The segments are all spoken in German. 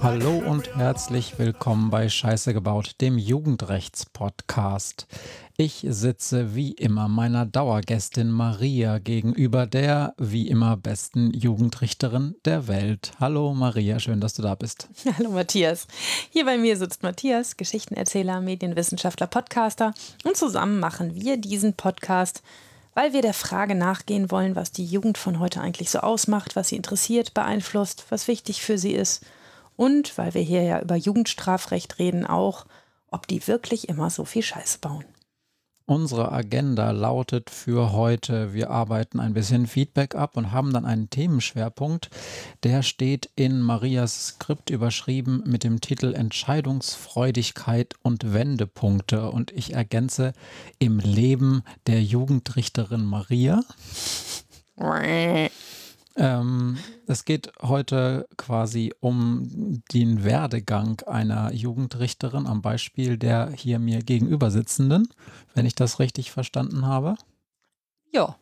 Hallo und herzlich willkommen bei Scheiße gebaut, dem Jugendrechts-Podcast. Ich sitze wie immer meiner Dauergästin Maria gegenüber, der wie immer besten Jugendrichterin der Welt. Hallo Maria, schön, dass du da bist. Hallo Matthias. Hier bei mir sitzt Matthias, Geschichtenerzähler, Medienwissenschaftler, Podcaster und zusammen machen wir diesen Podcast weil wir der Frage nachgehen wollen, was die Jugend von heute eigentlich so ausmacht, was sie interessiert, beeinflusst, was wichtig für sie ist und weil wir hier ja über Jugendstrafrecht reden, auch, ob die wirklich immer so viel Scheiße bauen. Unsere Agenda lautet für heute, wir arbeiten ein bisschen Feedback ab und haben dann einen Themenschwerpunkt. Der steht in Marias Skript überschrieben mit dem Titel Entscheidungsfreudigkeit und Wendepunkte. Und ich ergänze im Leben der Jugendrichterin Maria. Ähm, es geht heute quasi um den Werdegang einer Jugendrichterin am Beispiel der hier mir gegenüber sitzenden, wenn ich das richtig verstanden habe. Ja,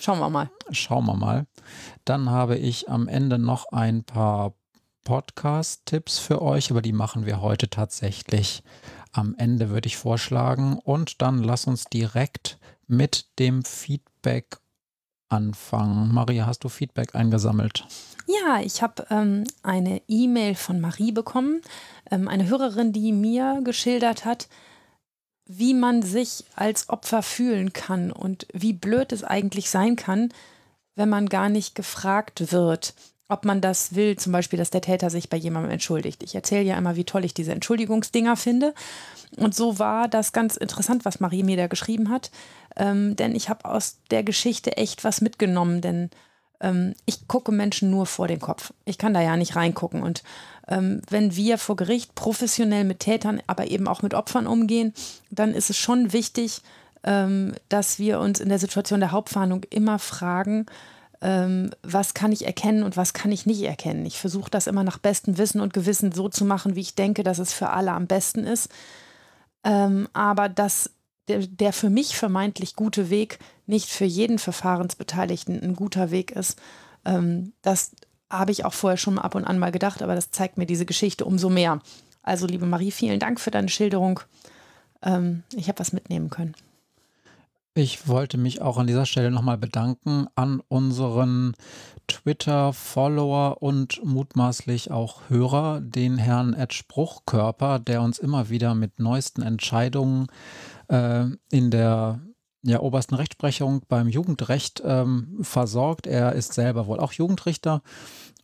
schauen wir mal. Schauen wir mal. Dann habe ich am Ende noch ein paar Podcast-Tipps für euch, aber die machen wir heute tatsächlich am Ende, würde ich vorschlagen. Und dann lass uns direkt mit dem Feedback anfangen. Maria, hast du Feedback eingesammelt? Ja, ich habe ähm, eine E-Mail von Marie bekommen, ähm, eine Hörerin, die mir geschildert hat, wie man sich als Opfer fühlen kann und wie blöd es eigentlich sein kann, wenn man gar nicht gefragt wird, ob man das will, zum Beispiel, dass der Täter sich bei jemandem entschuldigt. Ich erzähle ja immer, wie toll ich diese Entschuldigungsdinger finde. Und so war das ganz interessant, was Marie mir da geschrieben hat. Ähm, denn ich habe aus der Geschichte echt was mitgenommen, denn ähm, ich gucke Menschen nur vor den Kopf. Ich kann da ja nicht reingucken. Und ähm, wenn wir vor Gericht professionell mit Tätern, aber eben auch mit Opfern umgehen, dann ist es schon wichtig, ähm, dass wir uns in der Situation der Hauptverhandlung immer fragen, ähm, was kann ich erkennen und was kann ich nicht erkennen. Ich versuche das immer nach bestem Wissen und Gewissen so zu machen, wie ich denke, dass es für alle am besten ist. Ähm, aber dass der, der für mich vermeintlich gute Weg nicht für jeden Verfahrensbeteiligten ein guter Weg ist, ähm, das habe ich auch vorher schon ab und an mal gedacht, aber das zeigt mir diese Geschichte umso mehr. Also, liebe Marie, vielen Dank für deine Schilderung. Ähm, ich habe was mitnehmen können. Ich wollte mich auch an dieser Stelle nochmal bedanken an unseren Twitter-Follower und mutmaßlich auch Hörer, den Herrn Ed Spruchkörper, der uns immer wieder mit neuesten Entscheidungen äh, in der ja, obersten Rechtsprechung beim Jugendrecht ähm, versorgt. Er ist selber wohl auch Jugendrichter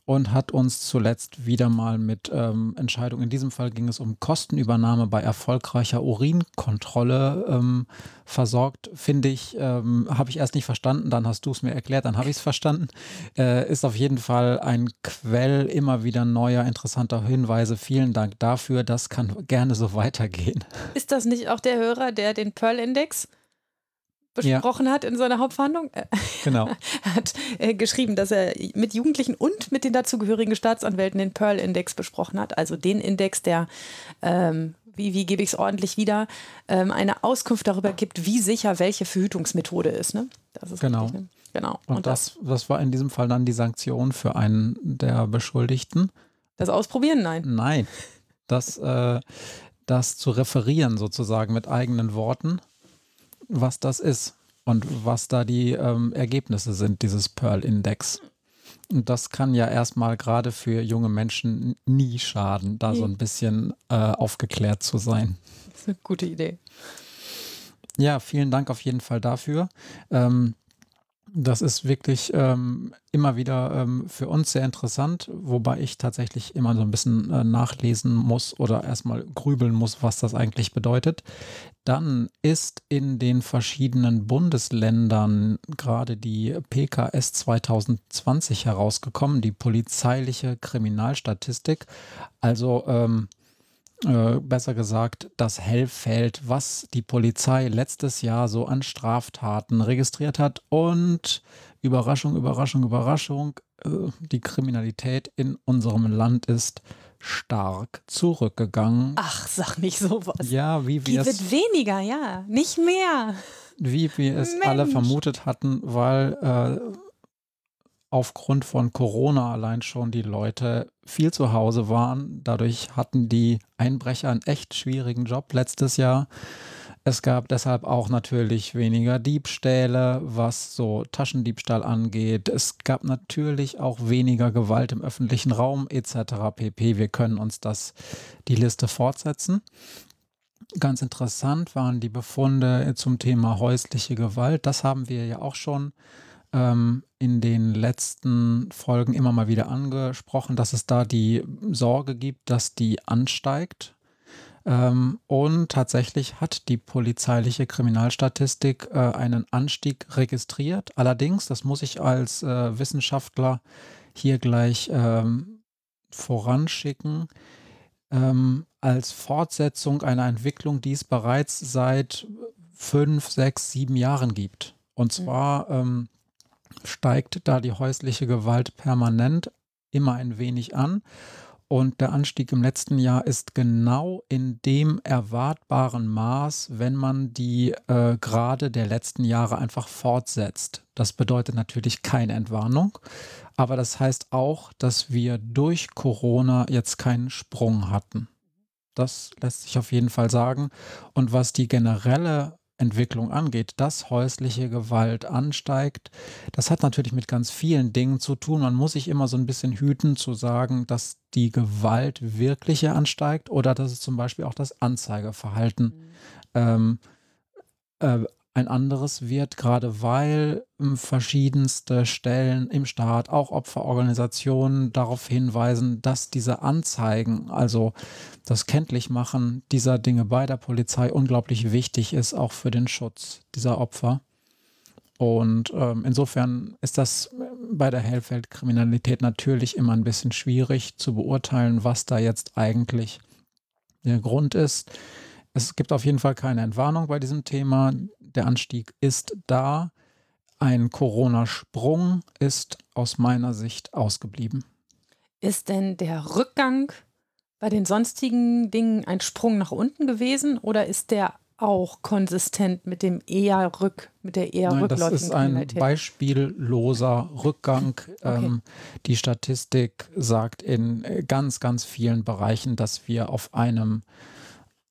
und hat uns zuletzt wieder mal mit ähm, Entscheidungen, in diesem Fall ging es um Kostenübernahme bei erfolgreicher Urinkontrolle ähm, versorgt. Finde ich, ähm, habe ich erst nicht verstanden, dann hast du es mir erklärt, dann habe ich es verstanden. Äh, ist auf jeden Fall ein Quell immer wieder neuer, interessanter Hinweise. Vielen Dank dafür. Das kann gerne so weitergehen. Ist das nicht auch der Hörer, der den Pearl-Index besprochen ja. hat in seiner Hauptverhandlung. Genau. Er hat äh, geschrieben, dass er mit Jugendlichen und mit den dazugehörigen Staatsanwälten den Pearl-Index besprochen hat, also den Index, der, ähm, wie, wie gebe ich es ordentlich wieder, ähm, eine Auskunft darüber gibt, wie sicher welche Verhütungsmethode ist. Ne? Das ist genau. Richtig, ne? genau. Und, und das, das war in diesem Fall dann die Sanktion für einen der Beschuldigten. Das Ausprobieren? Nein. Nein. Das, äh, das zu referieren sozusagen mit eigenen Worten was das ist und was da die ähm, Ergebnisse sind dieses Pearl-Index. Und das kann ja erstmal gerade für junge Menschen nie schaden, da so ein bisschen äh, aufgeklärt zu sein. Das ist eine gute Idee. Ja, vielen Dank auf jeden Fall dafür. Ähm, das ist wirklich ähm, immer wieder ähm, für uns sehr interessant, wobei ich tatsächlich immer so ein bisschen äh, nachlesen muss oder erstmal grübeln muss, was das eigentlich bedeutet. Dann ist in den verschiedenen Bundesländern gerade die PKS 2020 herausgekommen, die polizeiliche Kriminalstatistik. Also ähm, äh, besser gesagt, das Hellfeld, was die Polizei letztes Jahr so an Straftaten registriert hat. Und Überraschung, Überraschung, Überraschung, äh, die Kriminalität in unserem Land ist stark zurückgegangen. Ach, sag nicht sowas. Ja, wie wir die es. wird weniger, ja, nicht mehr. Wie wir es Mensch. alle vermutet hatten, weil äh, aufgrund von Corona allein schon die Leute viel zu Hause waren. Dadurch hatten die Einbrecher einen echt schwierigen Job letztes Jahr. Es gab deshalb auch natürlich weniger Diebstähle, was so Taschendiebstahl angeht. Es gab natürlich auch weniger Gewalt im öffentlichen Raum etc. pp. Wir können uns das die Liste fortsetzen. Ganz interessant waren die Befunde zum Thema häusliche Gewalt. Das haben wir ja auch schon ähm, in den letzten Folgen immer mal wieder angesprochen, dass es da die Sorge gibt, dass die ansteigt ähm, und tatsächlich hat die polizeiliche Kriminalstatistik äh, einen Anstieg registriert. Allerdings, das muss ich als äh, Wissenschaftler hier gleich ähm, voranschicken, ähm, als Fortsetzung einer Entwicklung, die es bereits seit fünf, sechs, sieben Jahren gibt. Und mhm. zwar ähm, steigt da die häusliche Gewalt permanent immer ein wenig an. Und der Anstieg im letzten Jahr ist genau in dem erwartbaren Maß, wenn man die äh, Grade der letzten Jahre einfach fortsetzt. Das bedeutet natürlich keine Entwarnung, aber das heißt auch, dass wir durch Corona jetzt keinen Sprung hatten. Das lässt sich auf jeden Fall sagen. Und was die generelle Entwicklung angeht, dass häusliche Gewalt ansteigt. Das hat natürlich mit ganz vielen Dingen zu tun. Man muss sich immer so ein bisschen hüten zu sagen, dass die Gewalt wirkliche ansteigt oder dass es zum Beispiel auch das Anzeigeverhalten mhm. ähm, äh, ein anderes wird, gerade weil ähm, verschiedenste Stellen im Staat, auch Opferorganisationen darauf hinweisen, dass diese Anzeigen, also das Kenntlichmachen dieser Dinge bei der Polizei unglaublich wichtig ist, auch für den Schutz dieser Opfer. Und ähm, insofern ist das äh, bei der Hellfeldkriminalität natürlich immer ein bisschen schwierig zu beurteilen, was da jetzt eigentlich der Grund ist. Es gibt auf jeden Fall keine Entwarnung bei diesem Thema. Der Anstieg ist da. Ein Corona-Sprung ist aus meiner Sicht ausgeblieben. Ist denn der Rückgang bei den sonstigen Dingen ein Sprung nach unten gewesen oder ist der auch konsistent mit dem eher rück, mit der eher Nein, Das ist ein beispielloser Rückgang. Okay. Ähm, die Statistik sagt in ganz, ganz vielen Bereichen, dass wir auf einem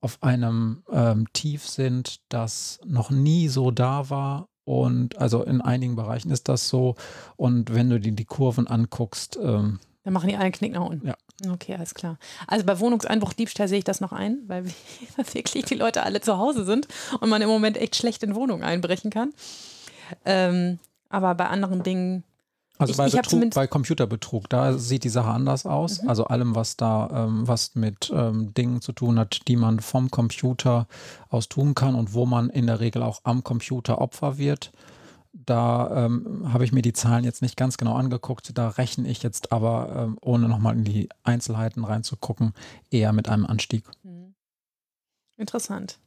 auf einem ähm, Tief sind, das noch nie so da war. Und also in einigen Bereichen ist das so. Und wenn du dir die Kurven anguckst, ähm, dann machen die einen Knick nach unten. Ja. Okay, alles klar. Also bei Wohnungseinbruch, Diebstahl sehe ich das noch ein, weil wirklich die Leute alle zu Hause sind und man im Moment echt schlecht in Wohnungen einbrechen kann. Ähm, aber bei anderen Dingen also ich, bei, ich Betrug, bei Computerbetrug, da sieht die Sache anders aus. Mhm. Also allem, was da, ähm, was mit ähm, Dingen zu tun hat, die man vom Computer aus tun kann und wo man in der Regel auch am Computer Opfer wird. Da ähm, habe ich mir die Zahlen jetzt nicht ganz genau angeguckt. Da rechne ich jetzt aber, ähm, ohne nochmal in die Einzelheiten reinzugucken, eher mit einem Anstieg. Mhm. Interessant.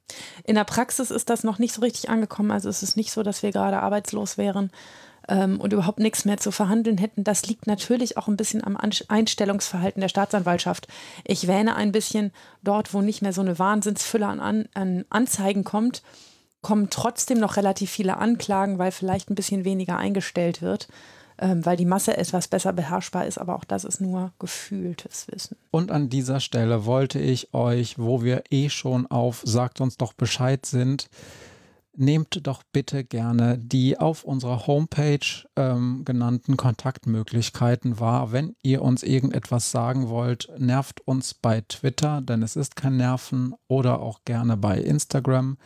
In der Praxis ist das noch nicht so richtig angekommen. Also es ist nicht so, dass wir gerade arbeitslos wären ähm, und überhaupt nichts mehr zu verhandeln hätten. Das liegt natürlich auch ein bisschen am Einstellungsverhalten der Staatsanwaltschaft. Ich wähne ein bisschen dort, wo nicht mehr so eine Wahnsinnsfülle an, an Anzeigen kommt, kommen trotzdem noch relativ viele Anklagen, weil vielleicht ein bisschen weniger eingestellt wird ähm, weil die Masse etwas besser beherrschbar ist, aber auch das ist nur gefühltes Wissen. Und an dieser Stelle wollte ich euch, wo wir eh schon auf Sagt uns doch Bescheid sind, nehmt doch bitte gerne die auf unserer Homepage ähm, genannten Kontaktmöglichkeiten wahr. Wenn ihr uns irgendetwas sagen wollt, nervt uns bei Twitter, denn es ist kein Nerven, oder auch gerne bei Instagram.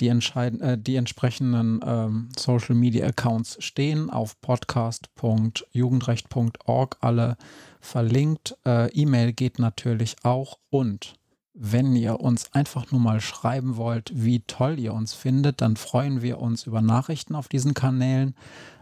Die, äh, die entsprechenden ähm, Social Media Accounts stehen auf podcast.jugendrecht.org alle verlinkt. Äh, E-Mail geht natürlich auch und wenn ihr uns einfach nur mal schreiben wollt, wie toll ihr uns findet, dann freuen wir uns über Nachrichten auf diesen Kanälen.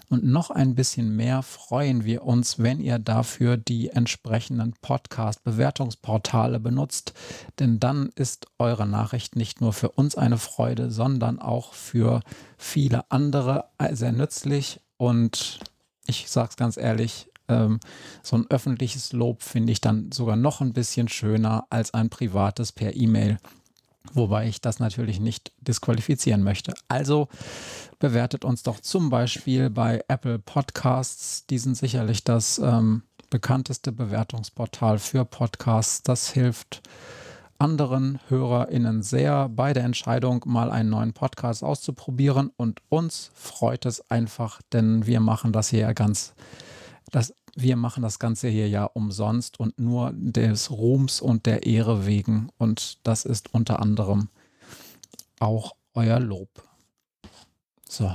Und noch ein bisschen mehr freuen wir uns, wenn ihr dafür die entsprechenden Podcast-Bewertungsportale benutzt. Denn dann ist eure Nachricht nicht nur für uns eine Freude, sondern auch für viele andere sehr nützlich. Und ich sage es ganz ehrlich, ähm, so ein öffentliches Lob finde ich dann sogar noch ein bisschen schöner als ein privates per E-Mail. Wobei ich das natürlich nicht disqualifizieren möchte. Also bewertet uns doch zum Beispiel bei Apple Podcasts. Die sind sicherlich das ähm, bekannteste Bewertungsportal für Podcasts. Das hilft anderen HörerInnen sehr bei der Entscheidung, mal einen neuen Podcast auszuprobieren. Und uns freut es einfach, denn wir machen das hier ganz, das, wir machen das Ganze hier ja umsonst und nur des Ruhms und der Ehre wegen. Und das ist unter anderem auch euer Lob. So.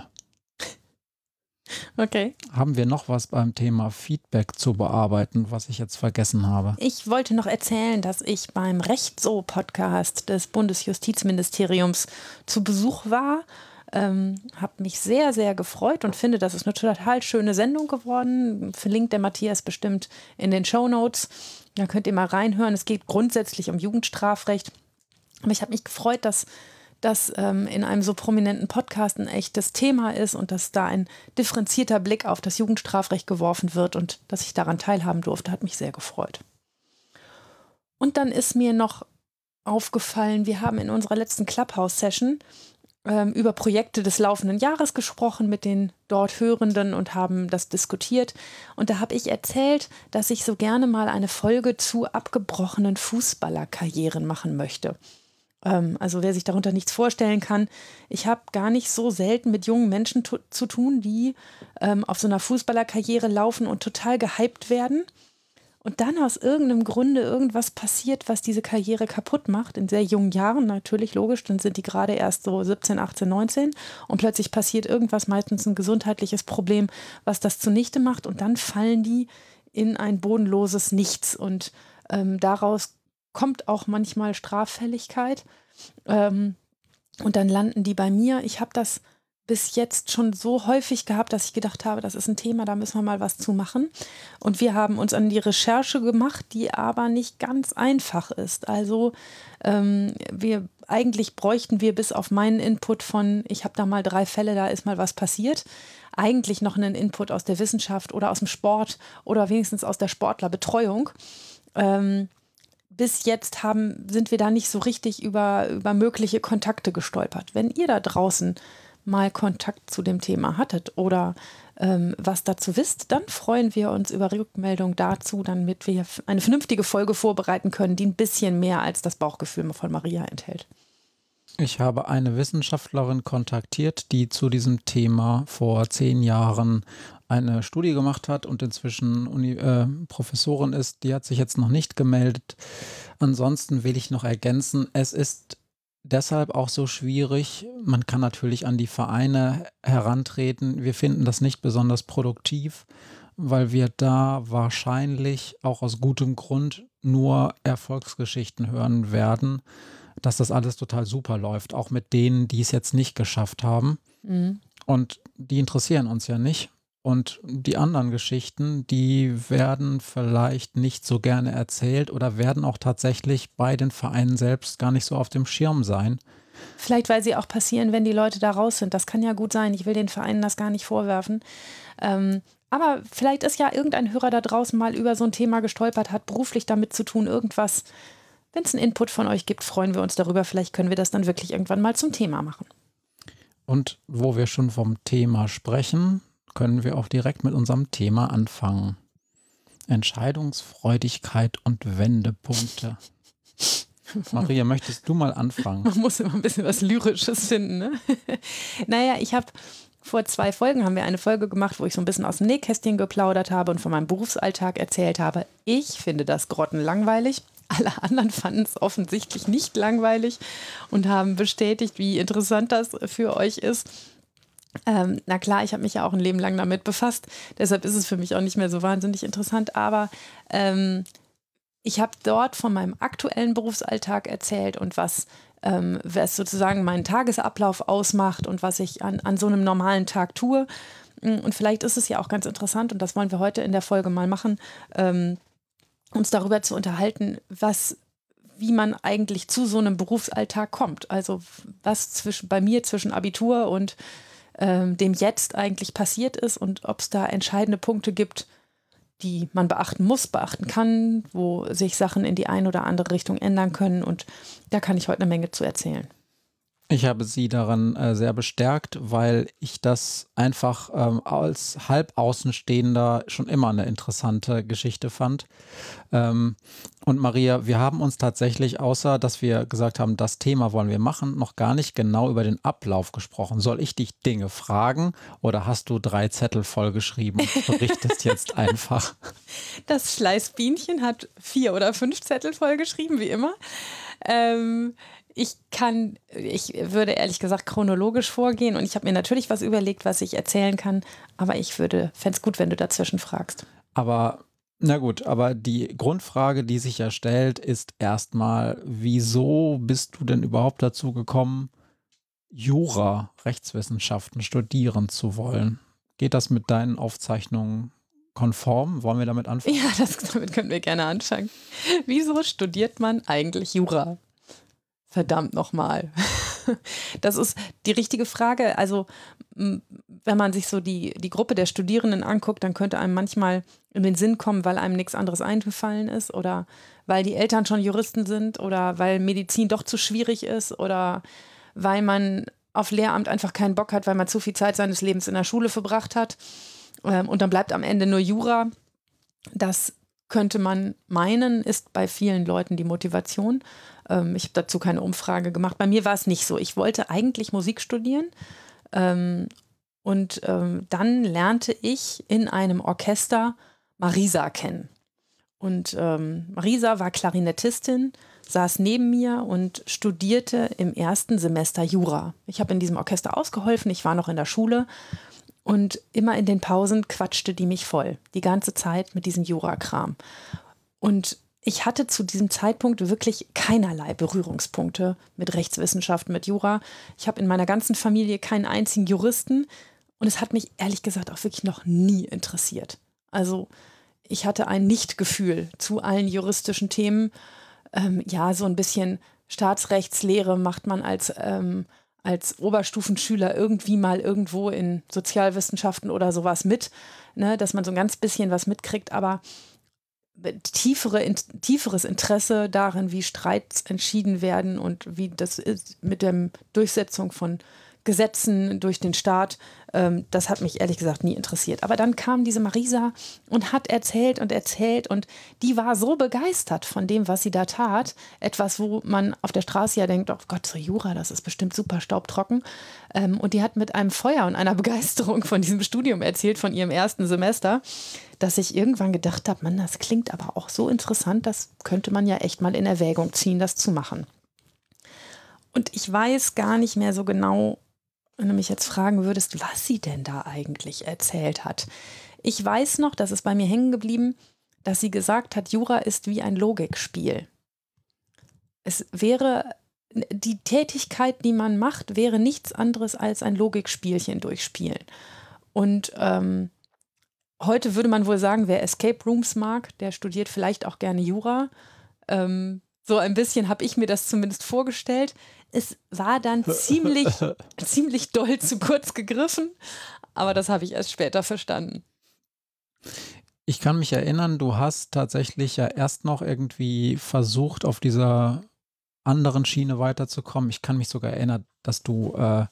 Okay. Haben wir noch was beim Thema Feedback zu bearbeiten, was ich jetzt vergessen habe? Ich wollte noch erzählen, dass ich beim Recht so Podcast des Bundesjustizministeriums zu Besuch war. Ähm, habe mich sehr, sehr gefreut und finde, das ist eine total schöne Sendung geworden. Verlinkt der Matthias bestimmt in den Show Notes. Da könnt ihr mal reinhören. Es geht grundsätzlich um Jugendstrafrecht. Aber ich habe mich gefreut, dass das ähm, in einem so prominenten Podcast ein echtes Thema ist und dass da ein differenzierter Blick auf das Jugendstrafrecht geworfen wird und dass ich daran teilhaben durfte, hat mich sehr gefreut. Und dann ist mir noch aufgefallen, wir haben in unserer letzten Clubhouse-Session ähm, über Projekte des laufenden Jahres gesprochen mit den dort Hörenden und haben das diskutiert. Und da habe ich erzählt, dass ich so gerne mal eine Folge zu abgebrochenen Fußballerkarrieren machen möchte. Ähm, also wer sich darunter nichts vorstellen kann, ich habe gar nicht so selten mit jungen Menschen zu tun, die ähm, auf so einer Fußballerkarriere laufen und total gehypt werden. Und dann aus irgendeinem Grunde irgendwas passiert, was diese Karriere kaputt macht, in sehr jungen Jahren, natürlich logisch, dann sind die gerade erst so 17, 18, 19 und plötzlich passiert irgendwas, meistens ein gesundheitliches Problem, was das zunichte macht und dann fallen die in ein bodenloses Nichts und ähm, daraus kommt auch manchmal Straffälligkeit. Ähm, und dann landen die bei mir. Ich habe das bis jetzt schon so häufig gehabt, dass ich gedacht habe, das ist ein Thema, da müssen wir mal was zu machen. Und wir haben uns an die Recherche gemacht, die aber nicht ganz einfach ist. Also ähm, wir eigentlich bräuchten wir bis auf meinen Input von, ich habe da mal drei Fälle, da ist mal was passiert, eigentlich noch einen Input aus der Wissenschaft oder aus dem Sport oder wenigstens aus der Sportlerbetreuung. Ähm, bis jetzt haben, sind wir da nicht so richtig über, über mögliche Kontakte gestolpert. Wenn ihr da draußen mal Kontakt zu dem Thema hattet oder ähm, was dazu wisst, dann freuen wir uns über Rückmeldung dazu, damit wir eine vernünftige Folge vorbereiten können, die ein bisschen mehr als das Bauchgefühl von Maria enthält. Ich habe eine Wissenschaftlerin kontaktiert, die zu diesem Thema vor zehn Jahren eine Studie gemacht hat und inzwischen Uni, äh, Professorin ist. Die hat sich jetzt noch nicht gemeldet. Ansonsten will ich noch ergänzen, es ist deshalb auch so schwierig. Man kann natürlich an die Vereine herantreten. Wir finden das nicht besonders produktiv, weil wir da wahrscheinlich auch aus gutem Grund nur Erfolgsgeschichten hören werden dass das alles total super läuft, auch mit denen, die es jetzt nicht geschafft haben. Mhm. Und die interessieren uns ja nicht. Und die anderen Geschichten, die werden vielleicht nicht so gerne erzählt oder werden auch tatsächlich bei den Vereinen selbst gar nicht so auf dem Schirm sein. Vielleicht, weil sie auch passieren, wenn die Leute da raus sind. Das kann ja gut sein. Ich will den Vereinen das gar nicht vorwerfen. Ähm, aber vielleicht ist ja irgendein Hörer da draußen mal über so ein Thema gestolpert, hat beruflich damit zu tun, irgendwas wenn es einen Input von euch gibt, freuen wir uns darüber. Vielleicht können wir das dann wirklich irgendwann mal zum Thema machen. Und wo wir schon vom Thema sprechen, können wir auch direkt mit unserem Thema anfangen. Entscheidungsfreudigkeit und Wendepunkte. Maria, möchtest du mal anfangen? Man muss immer ein bisschen was Lyrisches finden. Ne? naja, ich habe vor zwei Folgen haben wir eine Folge gemacht, wo ich so ein bisschen aus dem Nähkästchen geplaudert habe und von meinem Berufsalltag erzählt habe. Ich finde das grottenlangweilig. Alle anderen fanden es offensichtlich nicht langweilig und haben bestätigt, wie interessant das für euch ist. Ähm, na klar, ich habe mich ja auch ein Leben lang damit befasst, deshalb ist es für mich auch nicht mehr so wahnsinnig interessant, aber ähm, ich habe dort von meinem aktuellen Berufsalltag erzählt und was, ähm, was sozusagen meinen Tagesablauf ausmacht und was ich an, an so einem normalen Tag tue. Und vielleicht ist es ja auch ganz interessant, und das wollen wir heute in der Folge mal machen, ähm, uns darüber zu unterhalten, was wie man eigentlich zu so einem Berufsalltag kommt. Also was zwischen, bei mir zwischen Abitur und ähm, dem Jetzt eigentlich passiert ist und ob es da entscheidende Punkte gibt, die man beachten muss, beachten kann, wo sich Sachen in die eine oder andere Richtung ändern können. Und da kann ich heute eine Menge zu erzählen. Ich habe sie daran äh, sehr bestärkt, weil ich das einfach ähm, als Halbaußenstehender schon immer eine interessante Geschichte fand. Ähm, und Maria, wir haben uns tatsächlich, außer dass wir gesagt haben, das Thema wollen wir machen, noch gar nicht genau über den Ablauf gesprochen. Soll ich dich Dinge fragen oder hast du drei Zettel vollgeschrieben und berichtest jetzt einfach? Das Schleißbienchen hat vier oder fünf Zettel vollgeschrieben, wie immer. Ähm, ich kann, ich würde ehrlich gesagt chronologisch vorgehen und ich habe mir natürlich was überlegt, was ich erzählen kann, aber ich würde, fände es gut, wenn du dazwischen fragst. Aber, na gut, aber die Grundfrage, die sich ja stellt, ist erstmal, wieso bist du denn überhaupt dazu gekommen, Jura, Rechtswissenschaften studieren zu wollen? Geht das mit deinen Aufzeichnungen konform? Wollen wir damit anfangen? Ja, das, damit können wir gerne anfangen. Wieso studiert man eigentlich Jura? Verdammt nochmal. Das ist die richtige Frage. Also, wenn man sich so die, die Gruppe der Studierenden anguckt, dann könnte einem manchmal in den Sinn kommen, weil einem nichts anderes eingefallen ist oder weil die Eltern schon Juristen sind oder weil Medizin doch zu schwierig ist oder weil man auf Lehramt einfach keinen Bock hat, weil man zu viel Zeit seines Lebens in der Schule verbracht hat. Ähm, und dann bleibt am Ende nur Jura. Das könnte man meinen, ist bei vielen Leuten die Motivation. Ähm, ich habe dazu keine Umfrage gemacht. Bei mir war es nicht so. Ich wollte eigentlich Musik studieren. Ähm, und ähm, dann lernte ich in einem Orchester Marisa kennen. Und ähm, Marisa war Klarinettistin, saß neben mir und studierte im ersten Semester Jura. Ich habe in diesem Orchester ausgeholfen, ich war noch in der Schule und immer in den Pausen quatschte die mich voll, die ganze Zeit mit diesem Jura-Kram. Und ich hatte zu diesem Zeitpunkt wirklich keinerlei Berührungspunkte mit Rechtswissenschaften, mit Jura. Ich habe in meiner ganzen Familie keinen einzigen Juristen und es hat mich ehrlich gesagt auch wirklich noch nie interessiert. Also ich hatte ein Nichtgefühl zu allen juristischen Themen. Ähm, ja, so ein bisschen Staatsrechtslehre macht man als, ähm, als Oberstufenschüler irgendwie mal irgendwo in Sozialwissenschaften oder sowas mit, ne, dass man so ein ganz bisschen was mitkriegt, aber tiefere, in, tieferes Interesse darin, wie Streits entschieden werden und wie das mit der Durchsetzung von Gesetzen durch den Staat. Ähm, das hat mich ehrlich gesagt nie interessiert. Aber dann kam diese Marisa und hat erzählt und erzählt und die war so begeistert von dem, was sie da tat. Etwas, wo man auf der Straße ja denkt, oh Gott, so Jura, das ist bestimmt super staubtrocken. Ähm, und die hat mit einem Feuer und einer Begeisterung von diesem Studium erzählt, von ihrem ersten Semester dass ich irgendwann gedacht habe, man, das klingt aber auch so interessant, das könnte man ja echt mal in Erwägung ziehen, das zu machen. Und ich weiß gar nicht mehr so genau, wenn du mich jetzt fragen würdest, was sie denn da eigentlich erzählt hat. Ich weiß noch, dass es bei mir hängen geblieben, dass sie gesagt hat, Jura ist wie ein Logikspiel. Es wäre die Tätigkeit, die man macht, wäre nichts anderes als ein Logikspielchen durchspielen. Und ähm, heute würde man wohl sagen, wer Escape Rooms mag, der studiert vielleicht auch gerne Jura. Ähm, so ein bisschen habe ich mir das zumindest vorgestellt. Es war dann ziemlich, ziemlich doll zu kurz gegriffen, aber das habe ich erst später verstanden. Ich kann mich erinnern, du hast tatsächlich ja erst noch irgendwie versucht, auf dieser anderen Schiene weiterzukommen. Ich kann mich sogar erinnern, dass du äh,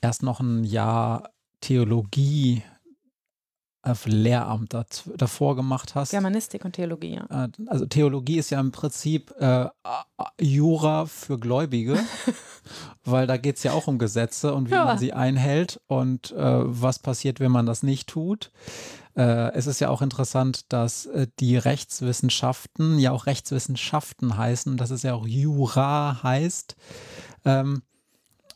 erst noch ein Jahr Theologie Lehramt davor gemacht hast. Germanistik und Theologie, ja. Äh, also Theologie ist ja im Prinzip äh, Jura für Gläubige, weil da geht es ja auch um Gesetze und wie ja. man sie einhält und äh, was passiert, wenn man das nicht tut. Äh, es ist ja auch interessant, dass äh, die Rechtswissenschaften ja auch Rechtswissenschaften heißen, dass es ja auch Jura heißt, ähm,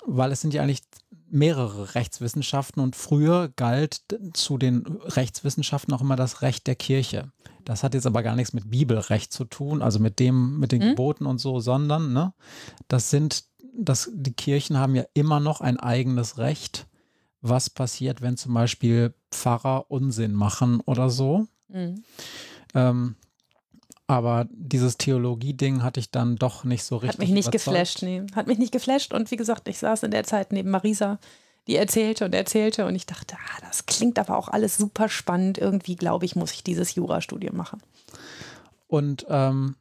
weil es sind ja eigentlich mehrere Rechtswissenschaften und früher galt zu den Rechtswissenschaften auch immer das Recht der Kirche. Das hat jetzt aber gar nichts mit Bibelrecht zu tun, also mit dem, mit den mhm. Geboten und so, sondern ne, das sind, das, die Kirchen haben ja immer noch ein eigenes Recht, was passiert, wenn zum Beispiel Pfarrer Unsinn machen oder so. Mhm. Ähm, aber dieses Theologie-Ding hatte ich dann doch nicht so richtig. Hat mich nicht überzeugt. geflasht, nee. Hat mich nicht geflasht. Und wie gesagt, ich saß in der Zeit neben Marisa, die erzählte und erzählte und ich dachte, ah, das klingt aber auch alles super spannend. Irgendwie glaube ich, muss ich dieses Jurastudium machen. Und ähm,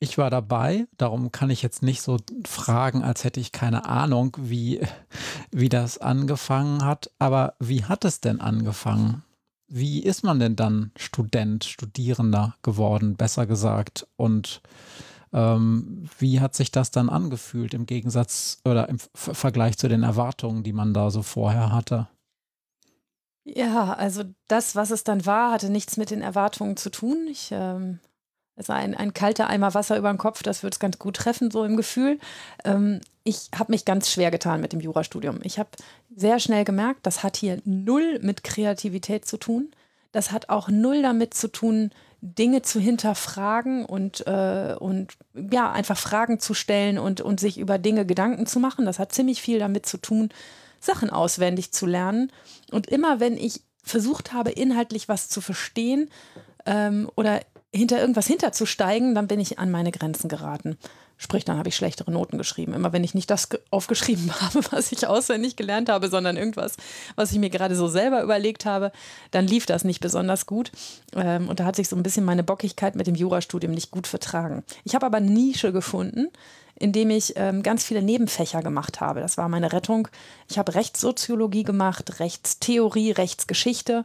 ich war dabei, darum kann ich jetzt nicht so fragen, als hätte ich keine Ahnung, wie, wie das angefangen hat. Aber wie hat es denn angefangen? Wie ist man denn dann Student, Studierender geworden, besser gesagt? Und ähm, wie hat sich das dann angefühlt im Gegensatz oder im Vergleich zu den Erwartungen, die man da so vorher hatte? Ja, also das, was es dann war, hatte nichts mit den Erwartungen zu tun. Ich ähm, also ein, ein kalter Eimer Wasser über den Kopf, das würde es ganz gut treffen, so im Gefühl. Ähm, ich habe mich ganz schwer getan mit dem Jurastudium. Ich habe sehr schnell gemerkt, das hat hier null mit Kreativität zu tun. Das hat auch null damit zu tun, Dinge zu hinterfragen und, äh, und ja, einfach Fragen zu stellen und, und sich über Dinge Gedanken zu machen. Das hat ziemlich viel damit zu tun, Sachen auswendig zu lernen. Und immer wenn ich versucht habe, inhaltlich was zu verstehen ähm, oder hinter irgendwas hinterzusteigen, dann bin ich an meine Grenzen geraten. Sprich, dann habe ich schlechtere Noten geschrieben. Immer wenn ich nicht das aufgeschrieben habe, was ich auswendig gelernt habe, sondern irgendwas, was ich mir gerade so selber überlegt habe, dann lief das nicht besonders gut. Ähm, und da hat sich so ein bisschen meine Bockigkeit mit dem Jurastudium nicht gut vertragen. Ich habe aber eine Nische gefunden, indem ich ähm, ganz viele Nebenfächer gemacht habe. Das war meine Rettung. Ich habe Rechtssoziologie gemacht, Rechtstheorie, Rechtsgeschichte.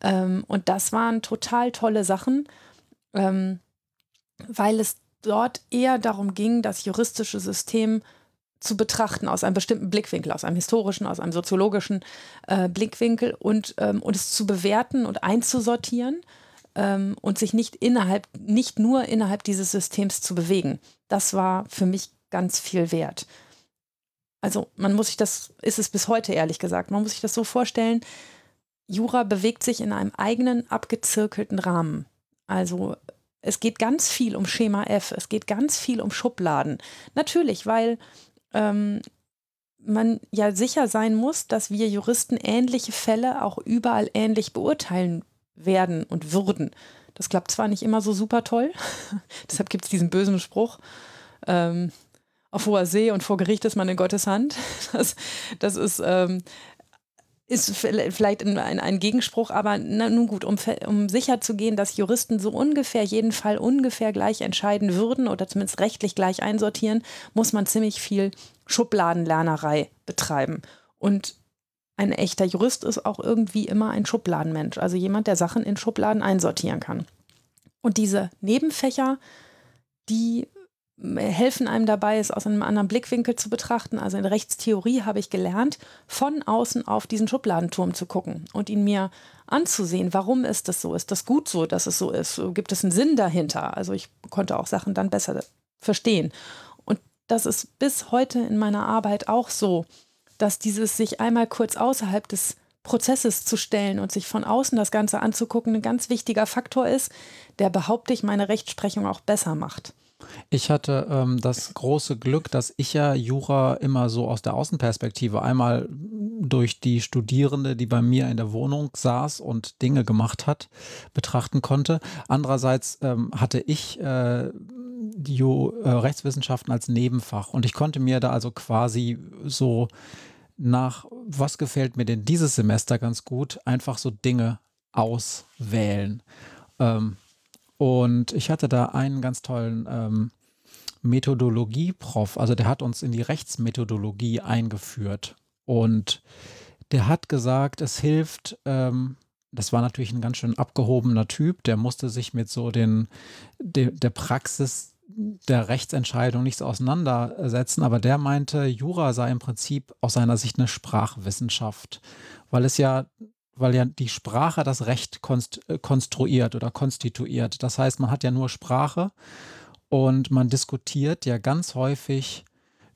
Ähm, und das waren total tolle Sachen ähm, weil es dort eher darum ging, das juristische System zu betrachten aus einem bestimmten Blickwinkel, aus einem historischen, aus einem soziologischen äh, Blickwinkel und, ähm, und es zu bewerten und einzusortieren ähm, und sich nicht innerhalb, nicht nur innerhalb dieses Systems zu bewegen. Das war für mich ganz viel wert. Also man muss sich das, ist es bis heute ehrlich gesagt, man muss sich das so vorstellen, Jura bewegt sich in einem eigenen abgezirkelten Rahmen. Also es geht ganz viel um Schema F, es geht ganz viel um Schubladen. Natürlich, weil ähm, man ja sicher sein muss, dass wir Juristen ähnliche Fälle auch überall ähnlich beurteilen werden und würden. Das klappt zwar nicht immer so super toll, deshalb gibt es diesen bösen Spruch, ähm, auf hoher See und vor Gericht ist man in Gottes Hand. Das, das ist ähm, ist vielleicht ein, ein Gegenspruch, aber na, nun gut, um, um sicher zu gehen, dass Juristen so ungefähr jeden Fall ungefähr gleich entscheiden würden oder zumindest rechtlich gleich einsortieren, muss man ziemlich viel Schubladenlernerei betreiben. Und ein echter Jurist ist auch irgendwie immer ein Schubladenmensch, also jemand, der Sachen in Schubladen einsortieren kann. Und diese Nebenfächer, die helfen einem dabei, es aus einem anderen Blickwinkel zu betrachten. Also in Rechtstheorie habe ich gelernt, von außen auf diesen Schubladenturm zu gucken und ihn mir anzusehen. Warum ist das so? Ist das gut so, dass es so ist? Gibt es einen Sinn dahinter? Also ich konnte auch Sachen dann besser verstehen. Und das ist bis heute in meiner Arbeit auch so, dass dieses sich einmal kurz außerhalb des Prozesses zu stellen und sich von außen das Ganze anzugucken, ein ganz wichtiger Faktor ist, der behaupte ich meine Rechtsprechung auch besser macht. Ich hatte ähm, das große Glück, dass ich ja Jura immer so aus der Außenperspektive einmal durch die Studierende, die bei mir in der Wohnung saß und Dinge gemacht hat, betrachten konnte. Andererseits ähm, hatte ich äh, die äh, Rechtswissenschaften als Nebenfach und ich konnte mir da also quasi so nach, was gefällt mir denn dieses Semester ganz gut, einfach so Dinge auswählen. Ähm, und ich hatte da einen ganz tollen ähm, Methodologie-Prof, also der hat uns in die Rechtsmethodologie eingeführt. Und der hat gesagt, es hilft, ähm, das war natürlich ein ganz schön abgehobener Typ, der musste sich mit so den, de, der Praxis der Rechtsentscheidung nicht so auseinandersetzen, aber der meinte, Jura sei im Prinzip aus seiner Sicht eine Sprachwissenschaft, weil es ja weil ja die Sprache das Recht äh, konstruiert oder konstituiert. Das heißt, man hat ja nur Sprache und man diskutiert ja ganz häufig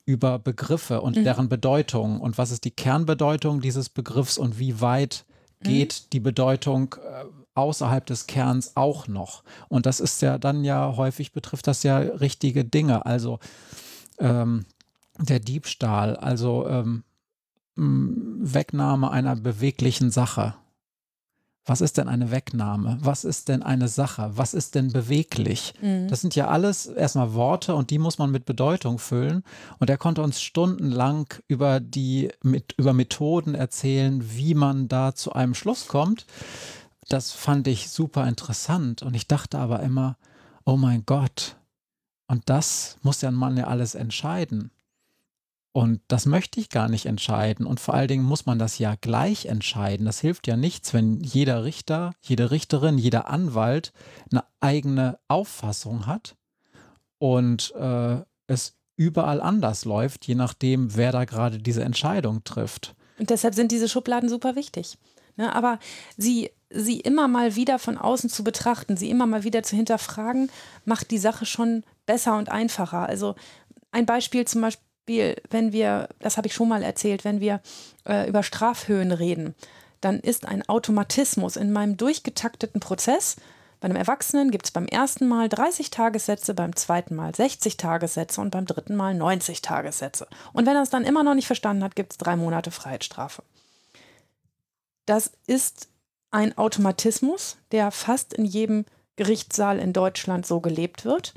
über Begriffe und mhm. deren Bedeutung und was ist die Kernbedeutung dieses Begriffs und wie weit mhm. geht mhm. die Bedeutung äh, außerhalb des Kerns auch noch. Und das ist ja dann ja häufig betrifft das ja richtige Dinge. Also ähm, der Diebstahl, also ähm, Wegnahme einer beweglichen Sache. was ist denn eine Wegnahme? Was ist denn eine Sache? Was ist denn beweglich? Mhm. Das sind ja alles erstmal Worte und die muss man mit Bedeutung füllen. Und er konnte uns stundenlang über die, mit, über Methoden erzählen, wie man da zu einem Schluss kommt. Das fand ich super interessant. Und ich dachte aber immer, oh mein Gott. Und das muss ja ein Mann ja alles entscheiden. Und das möchte ich gar nicht entscheiden. Und vor allen Dingen muss man das ja gleich entscheiden. Das hilft ja nichts, wenn jeder Richter, jede Richterin, jeder Anwalt eine eigene Auffassung hat und äh, es überall anders läuft, je nachdem, wer da gerade diese Entscheidung trifft. Und deshalb sind diese Schubladen super wichtig. Ne? Aber sie, sie immer mal wieder von außen zu betrachten, sie immer mal wieder zu hinterfragen, macht die Sache schon besser und einfacher. Also ein Beispiel zum Beispiel Beispiel, wenn wir, das habe ich schon mal erzählt, wenn wir äh, über Strafhöhen reden, dann ist ein Automatismus in meinem durchgetakteten Prozess. Bei einem Erwachsenen gibt es beim ersten Mal 30 Tagessätze, beim zweiten Mal 60 Tagessätze und beim dritten Mal 90 Tagessätze. Und wenn er es dann immer noch nicht verstanden hat, gibt es drei Monate Freiheitsstrafe. Das ist ein Automatismus, der fast in jedem Gerichtssaal in Deutschland so gelebt wird.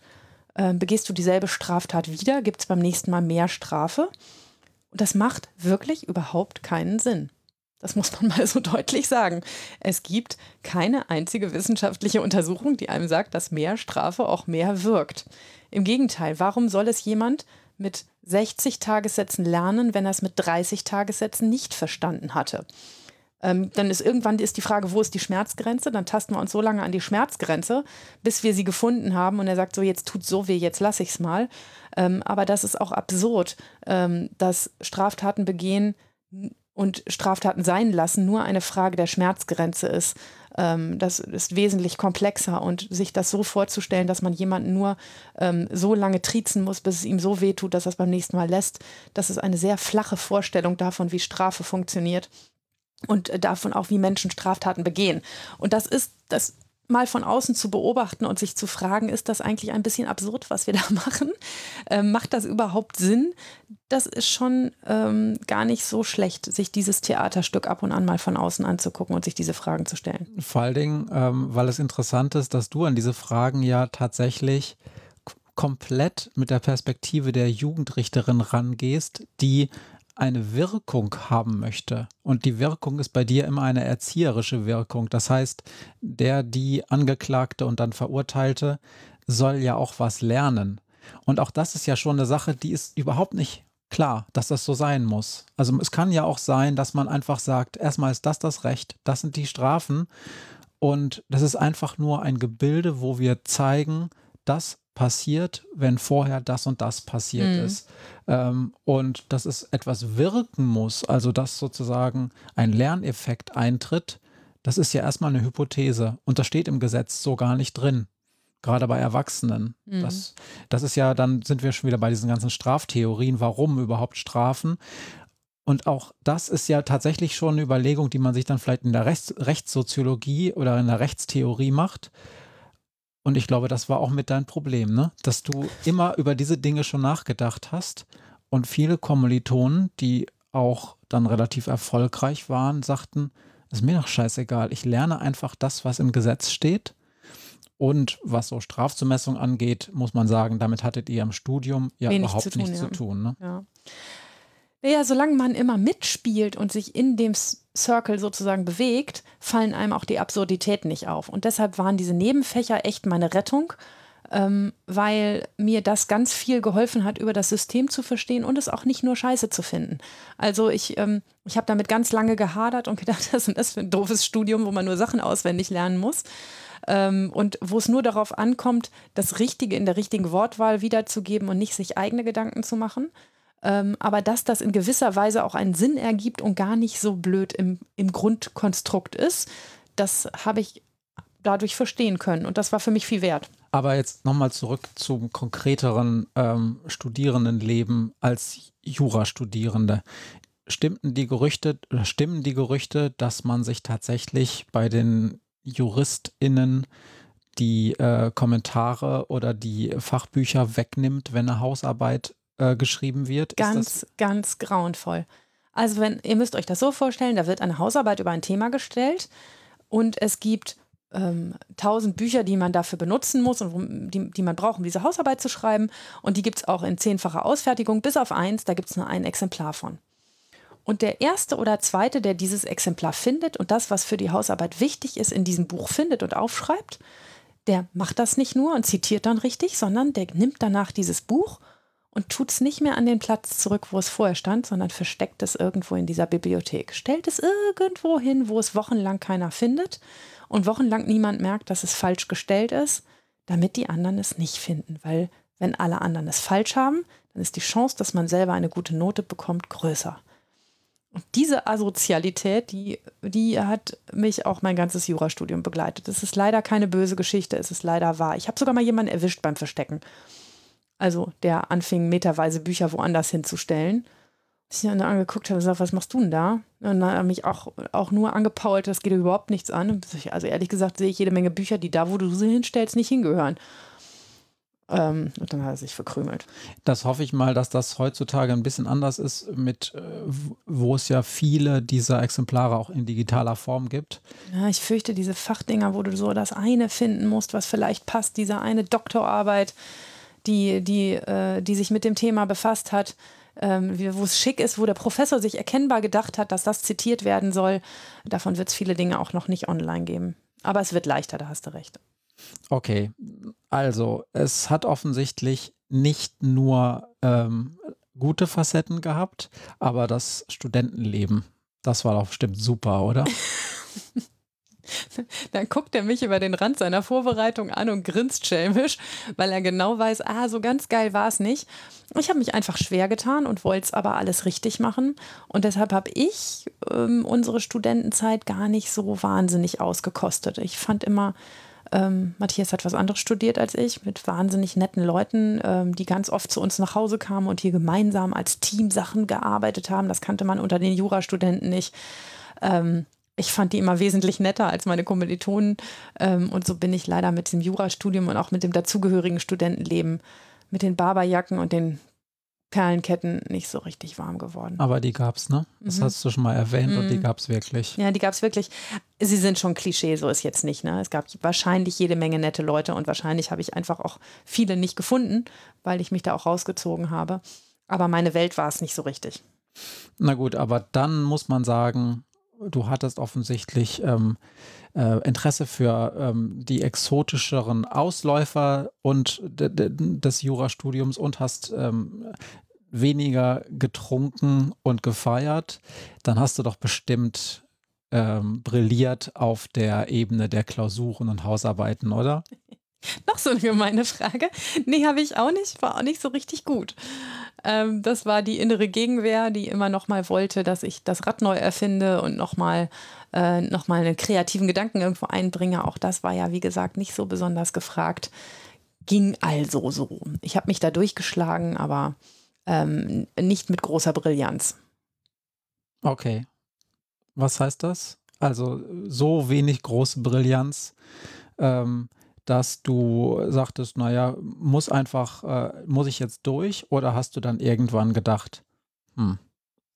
Ähm, begehst du dieselbe Straftat wieder, gibt es beim nächsten Mal mehr Strafe. Und das macht wirklich überhaupt keinen Sinn. Das muss man mal so deutlich sagen. Es gibt keine einzige wissenschaftliche Untersuchung, die einem sagt, dass mehr Strafe auch mehr wirkt. Im Gegenteil, warum soll es jemand mit 60 Tagessätzen lernen, wenn er es mit 30 Tagessätzen nicht verstanden hatte? Ähm, dann ist irgendwann ist die Frage, wo ist die Schmerzgrenze? Dann tasten wir uns so lange an die Schmerzgrenze, bis wir sie gefunden haben. Und er sagt so, jetzt tut so weh, jetzt lasse ich es mal. Ähm, aber das ist auch absurd, ähm, dass Straftaten begehen und Straftaten sein lassen nur eine Frage der Schmerzgrenze ist. Ähm, das ist wesentlich komplexer und sich das so vorzustellen, dass man jemanden nur ähm, so lange triezen muss, bis es ihm so weh tut, dass er es beim nächsten Mal lässt, das ist eine sehr flache Vorstellung davon, wie Strafe funktioniert und äh, davon auch, wie Menschen Straftaten begehen. Und das ist das mal von außen zu beobachten und sich zu fragen, ist das eigentlich ein bisschen absurd, was wir da machen? Ähm, macht das überhaupt Sinn? Das ist schon ähm, gar nicht so schlecht, sich dieses Theaterstück ab und an mal von außen anzugucken und sich diese Fragen zu stellen. Vor allen Dingen, ähm, weil es interessant ist, dass du an diese Fragen ja tatsächlich komplett mit der Perspektive der Jugendrichterin rangehst, die eine Wirkung haben möchte. Und die Wirkung ist bei dir immer eine erzieherische Wirkung. Das heißt, der, die Angeklagte und dann Verurteilte soll ja auch was lernen. Und auch das ist ja schon eine Sache, die ist überhaupt nicht klar, dass das so sein muss. Also es kann ja auch sein, dass man einfach sagt, erstmal ist das das Recht, das sind die Strafen. Und das ist einfach nur ein Gebilde, wo wir zeigen, das passiert, wenn vorher das und das passiert mhm. ist. Ähm, und dass es etwas wirken muss, also dass sozusagen ein Lerneffekt eintritt, das ist ja erstmal eine Hypothese und das steht im Gesetz so gar nicht drin. Gerade bei Erwachsenen. Mhm. Das, das ist ja, dann sind wir schon wieder bei diesen ganzen Straftheorien, warum überhaupt Strafen. Und auch das ist ja tatsächlich schon eine Überlegung, die man sich dann vielleicht in der Rechts Rechtssoziologie oder in der Rechtstheorie macht und ich glaube, das war auch mit dein Problem, ne? Dass du immer über diese Dinge schon nachgedacht hast. Und viele Kommilitonen, die auch dann relativ erfolgreich waren, sagten, ist mir doch scheißegal. Ich lerne einfach das, was im Gesetz steht. Und was so Strafzumessung angeht, muss man sagen, damit hattet ihr im Studium ja Wenig überhaupt tun, nichts ja. zu tun. Ne? Ja. Naja, solange man immer mitspielt und sich in dem Circle sozusagen bewegt, fallen einem auch die Absurditäten nicht auf. Und deshalb waren diese Nebenfächer echt meine Rettung, ähm, weil mir das ganz viel geholfen hat, über das System zu verstehen und es auch nicht nur scheiße zu finden. Also ich, ähm, ich habe damit ganz lange gehadert und gedacht, das ist für ein doofes Studium, wo man nur Sachen auswendig lernen muss. Ähm, und wo es nur darauf ankommt, das Richtige in der richtigen Wortwahl wiederzugeben und nicht sich eigene Gedanken zu machen. Ähm, aber dass das in gewisser Weise auch einen Sinn ergibt und gar nicht so blöd im, im Grundkonstrukt ist, das habe ich dadurch verstehen können. Und das war für mich viel wert. Aber jetzt nochmal zurück zum konkreteren ähm, Studierendenleben als Jurastudierende. Stimmten die Gerüchte, stimmen die Gerüchte, dass man sich tatsächlich bei den JuristInnen die äh, Kommentare oder die Fachbücher wegnimmt, wenn eine Hausarbeit äh, geschrieben wird. Ganz, ganz grauenvoll. Also wenn, ihr müsst euch das so vorstellen, da wird eine Hausarbeit über ein Thema gestellt und es gibt ähm, tausend Bücher, die man dafür benutzen muss und die, die man braucht, um diese Hausarbeit zu schreiben. Und die gibt es auch in zehnfacher Ausfertigung, bis auf eins, da gibt es nur ein Exemplar von. Und der erste oder zweite, der dieses Exemplar findet und das, was für die Hausarbeit wichtig ist, in diesem Buch findet und aufschreibt, der macht das nicht nur und zitiert dann richtig, sondern der nimmt danach dieses Buch und tut es nicht mehr an den Platz zurück, wo es vorher stand, sondern versteckt es irgendwo in dieser Bibliothek. Stellt es irgendwo hin, wo es wochenlang keiner findet und wochenlang niemand merkt, dass es falsch gestellt ist, damit die anderen es nicht finden. Weil wenn alle anderen es falsch haben, dann ist die Chance, dass man selber eine gute Note bekommt, größer. Und diese Asozialität, die, die hat mich auch mein ganzes Jurastudium begleitet. Es ist leider keine böse Geschichte, es ist leider wahr. Ich habe sogar mal jemanden erwischt beim Verstecken. Also der anfing meterweise Bücher woanders hinzustellen ich ihn dann angeguckt habe und gesagt, was machst du denn da? Und dann hat er mich auch, auch nur angepault, das geht überhaupt nichts an. Also ehrlich gesagt sehe ich jede Menge Bücher, die da, wo du sie hinstellst, nicht hingehören. Ähm, und dann hat er sich verkrümelt. Das hoffe ich mal, dass das heutzutage ein bisschen anders ist, mit äh, wo es ja viele dieser Exemplare auch in digitaler Form gibt. Ja, ich fürchte, diese Fachdinger, wo du so das eine finden musst, was vielleicht passt, diese eine Doktorarbeit, die, die, äh, die sich mit dem Thema befasst hat, ähm, wo es schick ist, wo der Professor sich erkennbar gedacht hat, dass das zitiert werden soll. Davon wird es viele Dinge auch noch nicht online geben. Aber es wird leichter, da hast du recht. Okay, also es hat offensichtlich nicht nur ähm, gute Facetten gehabt, aber das Studentenleben, das war doch bestimmt super, oder? Dann guckt er mich über den Rand seiner Vorbereitung an und grinst schelmisch, weil er genau weiß, ah, so ganz geil war es nicht. Ich habe mich einfach schwer getan und wollte es aber alles richtig machen. Und deshalb habe ich ähm, unsere Studentenzeit gar nicht so wahnsinnig ausgekostet. Ich fand immer, ähm, Matthias hat was anderes studiert als ich, mit wahnsinnig netten Leuten, ähm, die ganz oft zu uns nach Hause kamen und hier gemeinsam als Team Sachen gearbeitet haben. Das kannte man unter den Jurastudenten nicht. Ähm, ich fand die immer wesentlich netter als meine Kommilitonen. Ähm, und so bin ich leider mit dem Jurastudium und auch mit dem dazugehörigen Studentenleben, mit den Barberjacken und den Perlenketten nicht so richtig warm geworden. Aber die gab's, ne? Das mhm. hast du schon mal erwähnt mhm. und die mhm. gab's wirklich. Ja, die gab's wirklich. Sie sind schon Klischee, so ist jetzt nicht, ne? Es gab wahrscheinlich jede Menge nette Leute und wahrscheinlich habe ich einfach auch viele nicht gefunden, weil ich mich da auch rausgezogen habe. Aber meine Welt war es nicht so richtig. Na gut, aber dann muss man sagen, du hattest offensichtlich ähm, äh, Interesse für ähm, die exotischeren Ausläufer und des Jurastudiums und hast ähm, weniger getrunken und gefeiert, dann hast du doch bestimmt ähm, brilliert auf der Ebene der Klausuren und Hausarbeiten, oder? Noch so eine gemeine Frage. Nee, habe ich auch nicht. War auch nicht so richtig gut. Ähm, das war die innere Gegenwehr, die immer noch mal wollte, dass ich das Rad neu erfinde und noch mal, äh, noch mal einen kreativen Gedanken irgendwo einbringe. Auch das war ja, wie gesagt, nicht so besonders gefragt. Ging also so. Ich habe mich da durchgeschlagen, aber ähm, nicht mit großer Brillanz. Okay. Was heißt das? Also so wenig große Brillanz. Ähm, dass du sagtest, naja, muss einfach, äh, muss ich jetzt durch? Oder hast du dann irgendwann gedacht, hm,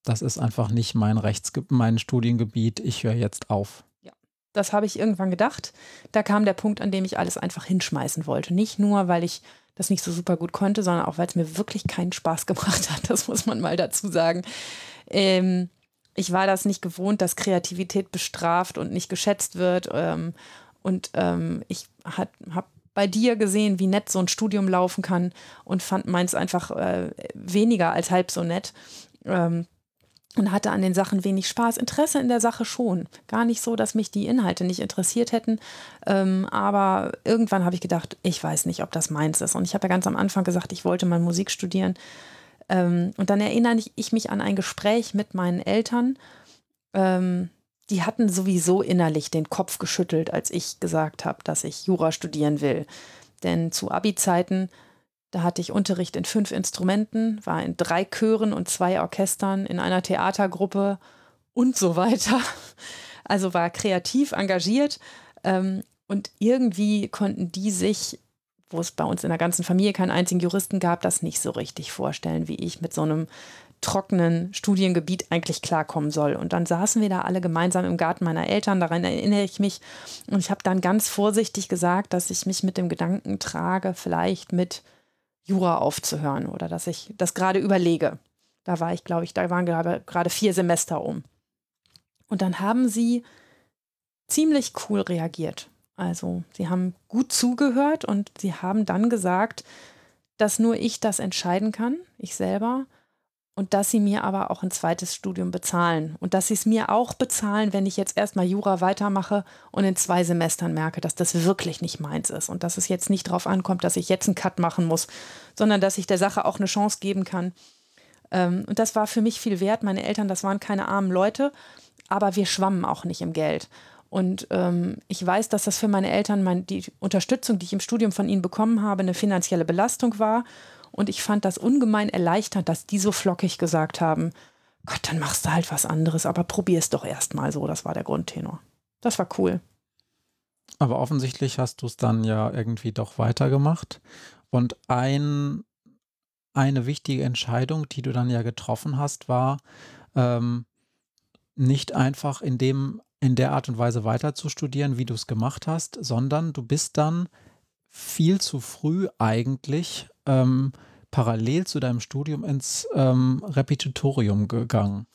das ist einfach nicht mein Rechts, mein Studiengebiet, ich höre jetzt auf? Ja, das habe ich irgendwann gedacht. Da kam der Punkt, an dem ich alles einfach hinschmeißen wollte. Nicht nur, weil ich das nicht so super gut konnte, sondern auch, weil es mir wirklich keinen Spaß gemacht hat. Das muss man mal dazu sagen. Ähm, ich war das nicht gewohnt, dass Kreativität bestraft und nicht geschätzt wird. Ähm, und ähm, ich habe bei dir gesehen, wie nett so ein Studium laufen kann und fand meins einfach äh, weniger als halb so nett. Ähm, und hatte an den Sachen wenig Spaß. Interesse in der Sache schon. Gar nicht so, dass mich die Inhalte nicht interessiert hätten. Ähm, aber irgendwann habe ich gedacht, ich weiß nicht, ob das meins ist. Und ich habe ja ganz am Anfang gesagt, ich wollte mal Musik studieren. Ähm, und dann erinnere ich mich an ein Gespräch mit meinen Eltern. Ähm, die hatten sowieso innerlich den Kopf geschüttelt, als ich gesagt habe, dass ich Jura studieren will. Denn zu Abi-Zeiten, da hatte ich Unterricht in fünf Instrumenten, war in drei Chören und zwei Orchestern, in einer Theatergruppe und so weiter. Also war kreativ engagiert. Ähm, und irgendwie konnten die sich, wo es bei uns in der ganzen Familie keinen einzigen Juristen gab, das nicht so richtig vorstellen, wie ich mit so einem trockenen Studiengebiet eigentlich klarkommen soll. Und dann saßen wir da alle gemeinsam im Garten meiner Eltern, daran erinnere ich mich. Und ich habe dann ganz vorsichtig gesagt, dass ich mich mit dem Gedanken trage, vielleicht mit Jura aufzuhören oder dass ich das gerade überlege. Da war ich, glaube ich, da waren gerade vier Semester um. Und dann haben sie ziemlich cool reagiert. Also sie haben gut zugehört und sie haben dann gesagt, dass nur ich das entscheiden kann, ich selber, und dass sie mir aber auch ein zweites Studium bezahlen und dass sie es mir auch bezahlen, wenn ich jetzt erstmal Jura weitermache und in zwei Semestern merke, dass das wirklich nicht meins ist und dass es jetzt nicht darauf ankommt, dass ich jetzt einen Cut machen muss, sondern dass ich der Sache auch eine Chance geben kann. Ähm, und das war für mich viel wert. Meine Eltern, das waren keine armen Leute, aber wir schwammen auch nicht im Geld. Und ähm, ich weiß, dass das für meine Eltern die Unterstützung, die ich im Studium von ihnen bekommen habe, eine finanzielle Belastung war. Und ich fand das ungemein erleichternd, dass die so flockig gesagt haben, Gott, dann machst du halt was anderes, aber probier es doch erstmal so. Das war der Grundtenor. Das war cool. Aber offensichtlich hast du es dann ja irgendwie doch weitergemacht. Und ein, eine wichtige Entscheidung, die du dann ja getroffen hast, war, ähm, nicht einfach in dem in der Art und Weise weiter zu studieren, wie du es gemacht hast, sondern du bist dann viel zu früh eigentlich ähm, parallel zu deinem Studium ins ähm, Repetitorium gegangen.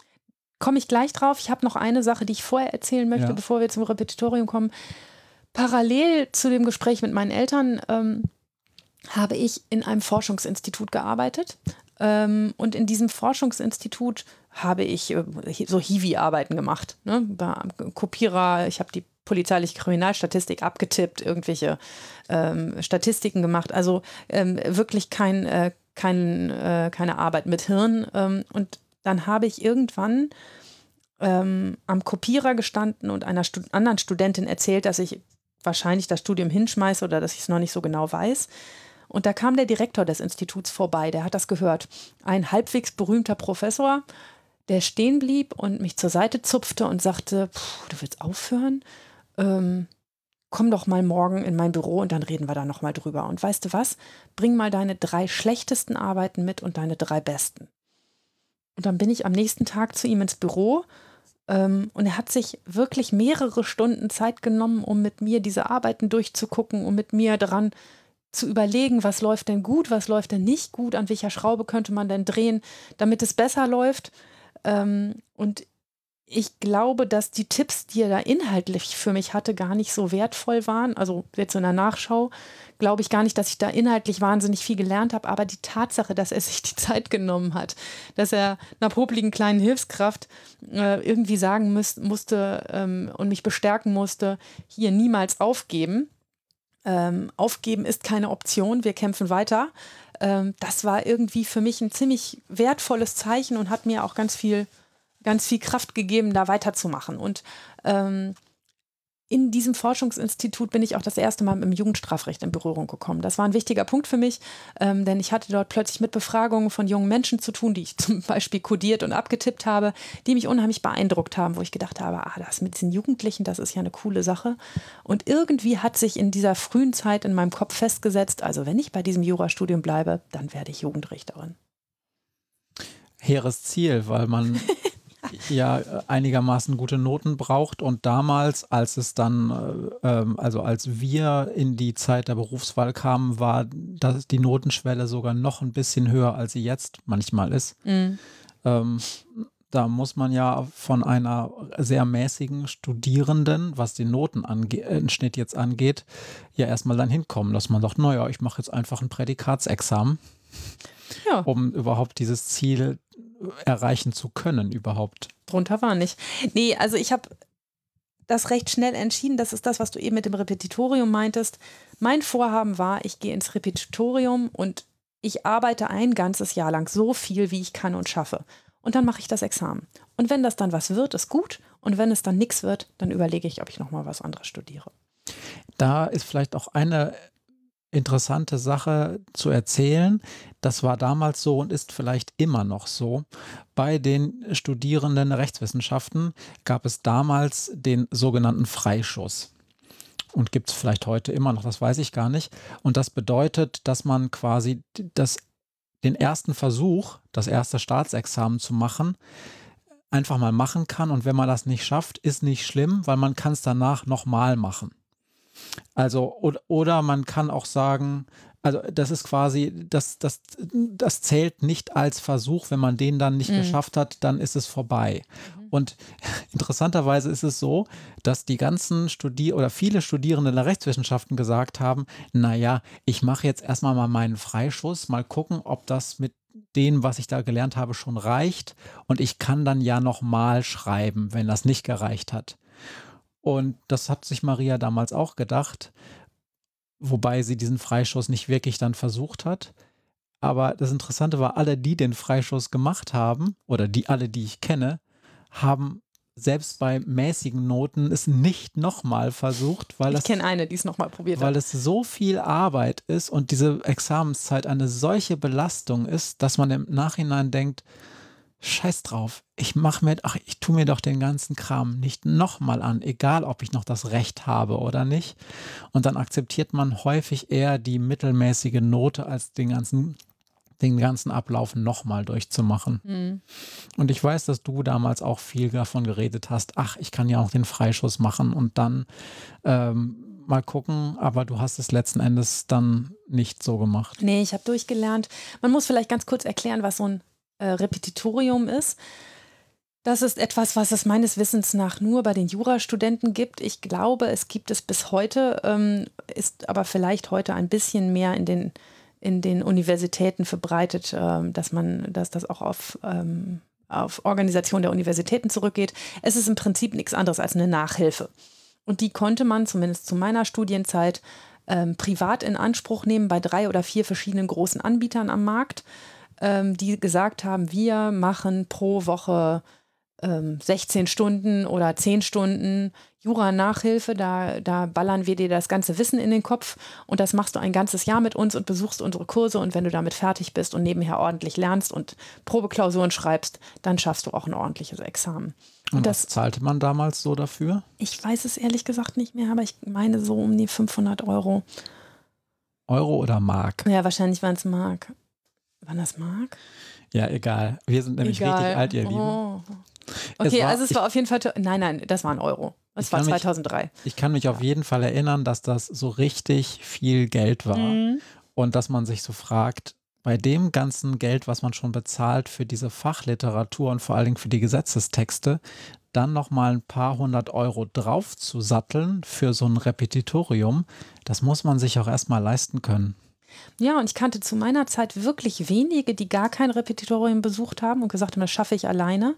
Komme ich gleich drauf. Ich habe noch eine Sache, die ich vorher erzählen möchte, ja. bevor wir zum Repetitorium kommen. Parallel zu dem Gespräch mit meinen Eltern ähm, habe ich in einem Forschungsinstitut gearbeitet. Ähm, und in diesem Forschungsinstitut habe ich äh, so Hiwi-Arbeiten gemacht. Ne? Kopierer, ich habe die polizeiliche Kriminalstatistik abgetippt, irgendwelche ähm, Statistiken gemacht. Also ähm, wirklich kein, äh, kein, äh, keine Arbeit mit Hirn. Ähm, und dann habe ich irgendwann ähm, am Kopierer gestanden und einer Stud anderen Studentin erzählt, dass ich wahrscheinlich das Studium hinschmeiße oder dass ich es noch nicht so genau weiß. Und da kam der Direktor des Instituts vorbei, der hat das gehört. Ein halbwegs berühmter Professor, der stehen blieb und mich zur Seite zupfte und sagte, du willst aufhören? Ähm, komm doch mal morgen in mein Büro und dann reden wir da nochmal drüber. Und weißt du was? Bring mal deine drei schlechtesten Arbeiten mit und deine drei besten. Und dann bin ich am nächsten Tag zu ihm ins Büro ähm, und er hat sich wirklich mehrere Stunden Zeit genommen, um mit mir diese Arbeiten durchzugucken, um mit mir daran zu überlegen, was läuft denn gut, was läuft denn nicht gut, an welcher Schraube könnte man denn drehen, damit es besser läuft. Ähm, und ich glaube, dass die Tipps, die er da inhaltlich für mich hatte, gar nicht so wertvoll waren. Also jetzt in der Nachschau glaube ich gar nicht, dass ich da inhaltlich wahnsinnig viel gelernt habe, aber die Tatsache, dass er sich die Zeit genommen hat, dass er einer popligen kleinen Hilfskraft äh, irgendwie sagen müß, musste ähm, und mich bestärken musste, hier niemals aufgeben. Ähm, aufgeben ist keine Option, wir kämpfen weiter. Ähm, das war irgendwie für mich ein ziemlich wertvolles Zeichen und hat mir auch ganz viel ganz viel Kraft gegeben, da weiterzumachen. Und ähm, in diesem Forschungsinstitut bin ich auch das erste Mal mit dem Jugendstrafrecht in Berührung gekommen. Das war ein wichtiger Punkt für mich, ähm, denn ich hatte dort plötzlich mit Befragungen von jungen Menschen zu tun, die ich zum Beispiel kodiert und abgetippt habe, die mich unheimlich beeindruckt haben, wo ich gedacht habe, ah, das mit diesen Jugendlichen, das ist ja eine coole Sache. Und irgendwie hat sich in dieser frühen Zeit in meinem Kopf festgesetzt, also wenn ich bei diesem Jurastudium bleibe, dann werde ich Jugendrichterin. Hehres Ziel, weil man ja einigermaßen gute Noten braucht. Und damals, als es dann, äh, ähm, also als wir in die Zeit der Berufswahl kamen, war das, die Notenschwelle sogar noch ein bisschen höher, als sie jetzt manchmal ist. Mhm. Ähm, da muss man ja von einer sehr mäßigen Studierenden, was den Notenschnitt jetzt angeht, ja erstmal dann hinkommen, dass man sagt, naja, ich mache jetzt einfach ein Prädikatsexamen, ja. um überhaupt dieses Ziel erreichen zu können überhaupt. Drunter war nicht. Nee, also ich habe das recht schnell entschieden. Das ist das, was du eben mit dem Repetitorium meintest. Mein Vorhaben war, ich gehe ins Repetitorium und ich arbeite ein ganzes Jahr lang so viel, wie ich kann und schaffe. Und dann mache ich das Examen. Und wenn das dann was wird, ist gut. Und wenn es dann nichts wird, dann überlege ich, ob ich nochmal was anderes studiere. Da ist vielleicht auch eine interessante Sache zu erzählen. Das war damals so und ist vielleicht immer noch so. Bei den Studierenden Rechtswissenschaften gab es damals den sogenannten Freischuss. Und gibt es vielleicht heute immer noch, das weiß ich gar nicht. Und das bedeutet, dass man quasi das den ersten Versuch, das erste Staatsexamen zu machen, einfach mal machen kann. Und wenn man das nicht schafft, ist nicht schlimm, weil man kann es danach nochmal machen. Also, oder, oder man kann auch sagen, also das ist quasi, das, das, das zählt nicht als Versuch. Wenn man den dann nicht mhm. geschafft hat, dann ist es vorbei. Mhm. Und interessanterweise ist es so, dass die ganzen Studier oder viele Studierende der Rechtswissenschaften gesagt haben, naja, ich mache jetzt erstmal mal meinen Freischuss, mal gucken, ob das mit dem, was ich da gelernt habe, schon reicht. Und ich kann dann ja nochmal schreiben, wenn das nicht gereicht hat. Und das hat sich Maria damals auch gedacht, wobei sie diesen Freischuss nicht wirklich dann versucht hat. Aber das Interessante war, alle, die den Freischuss gemacht haben, oder die alle, die ich kenne, haben selbst bei mäßigen Noten es nicht nochmal versucht, weil ich kenne eine, die es nochmal probiert weil hat. Weil es so viel Arbeit ist und diese Examenszeit eine solche Belastung ist, dass man im Nachhinein denkt, Scheiß drauf. Ich mache mir, ach, ich tue mir doch den ganzen Kram nicht nochmal an, egal ob ich noch das Recht habe oder nicht. Und dann akzeptiert man häufig eher die mittelmäßige Note als den ganzen den ganzen Ablauf nochmal durchzumachen. Mhm. Und ich weiß, dass du damals auch viel davon geredet hast, ach, ich kann ja auch den Freischuss machen und dann ähm, mal gucken, aber du hast es letzten Endes dann nicht so gemacht. Nee, ich habe durchgelernt. Man muss vielleicht ganz kurz erklären, was so ein äh, Repetitorium ist. Das ist etwas, was es meines Wissens nach nur bei den Jurastudenten gibt. Ich glaube, es gibt es bis heute, ähm, ist aber vielleicht heute ein bisschen mehr in den, in den Universitäten verbreitet, äh, dass man, dass das auch auf, ähm, auf Organisation der Universitäten zurückgeht. Es ist im Prinzip nichts anderes als eine Nachhilfe. Und die konnte man zumindest zu meiner Studienzeit ähm, privat in Anspruch nehmen bei drei oder vier verschiedenen großen Anbietern am Markt ähm, die gesagt haben, wir machen pro Woche ähm, 16 Stunden oder 10 Stunden Jura-Nachhilfe. Da, da ballern wir dir das ganze Wissen in den Kopf und das machst du ein ganzes Jahr mit uns und besuchst unsere Kurse. Und wenn du damit fertig bist und nebenher ordentlich lernst und Probeklausuren schreibst, dann schaffst du auch ein ordentliches Examen. Und, und das zahlte man damals so dafür? Ich weiß es ehrlich gesagt nicht mehr, aber ich meine so um die 500 Euro. Euro oder Mark? Ja, wahrscheinlich waren es Mark. Wann das mag? Ja, egal. Wir sind nämlich egal. richtig alt, ihr Lieben. Oh. Okay, es war, also es war auf jeden Fall. Nein, nein, das war ein Euro. Das war 2003. Mich, ich kann mich auf jeden Fall erinnern, dass das so richtig viel Geld war. Mhm. Und dass man sich so fragt, bei dem ganzen Geld, was man schon bezahlt für diese Fachliteratur und vor allen Dingen für die Gesetzestexte, dann nochmal ein paar hundert Euro drauf zu satteln für so ein Repetitorium, das muss man sich auch erstmal leisten können. Ja, und ich kannte zu meiner Zeit wirklich wenige, die gar kein Repetitorium besucht haben und gesagt haben, das schaffe ich alleine.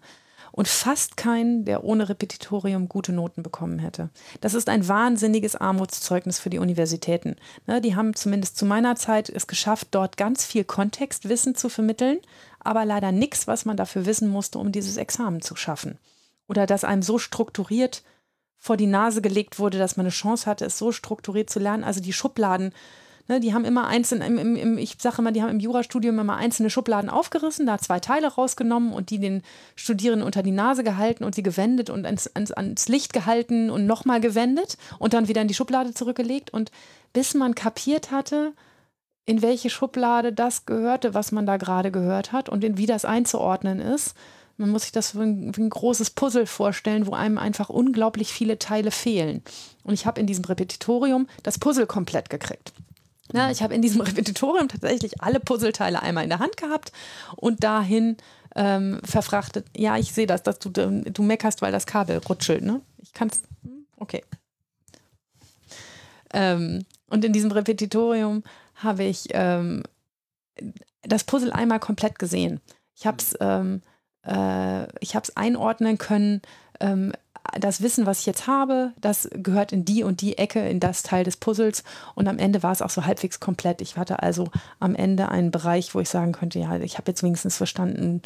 Und fast keinen, der ohne Repetitorium gute Noten bekommen hätte. Das ist ein wahnsinniges Armutszeugnis für die Universitäten. Ne, die haben zumindest zu meiner Zeit es geschafft, dort ganz viel Kontextwissen zu vermitteln, aber leider nichts, was man dafür wissen musste, um dieses Examen zu schaffen. Oder dass einem so strukturiert vor die Nase gelegt wurde, dass man eine Chance hatte, es so strukturiert zu lernen. Also die Schubladen Ne, die haben immer einzeln, im, im, im, ich sage immer, die haben im Jurastudium immer einzelne Schubladen aufgerissen, da zwei Teile rausgenommen und die den Studierenden unter die Nase gehalten und sie gewendet und ans, ans, ans Licht gehalten und nochmal gewendet und dann wieder in die Schublade zurückgelegt. Und bis man kapiert hatte, in welche Schublade das gehörte, was man da gerade gehört hat und in, wie das einzuordnen ist, man muss sich das wie ein, wie ein, großes Puzzle vorstellen, wo einem einfach unglaublich viele Teile fehlen. Und ich habe in diesem Repetitorium das Puzzle komplett gekriegt. Ja, ich habe in diesem Repetitorium tatsächlich alle Puzzleteile einmal in der Hand gehabt und dahin ähm, verfrachtet. Ja, ich sehe das, dass du, du meckerst, weil das Kabel rutschelt. Ne? Ich kann es. Hm, okay. Ähm, und in diesem Repetitorium habe ich ähm, das Puzzle einmal komplett gesehen. Ich habe es ähm, äh, einordnen können, ähm, das Wissen, was ich jetzt habe, das gehört in die und die Ecke, in das Teil des Puzzles. Und am Ende war es auch so halbwegs komplett. Ich hatte also am Ende einen Bereich, wo ich sagen könnte, ja, ich habe jetzt wenigstens verstanden,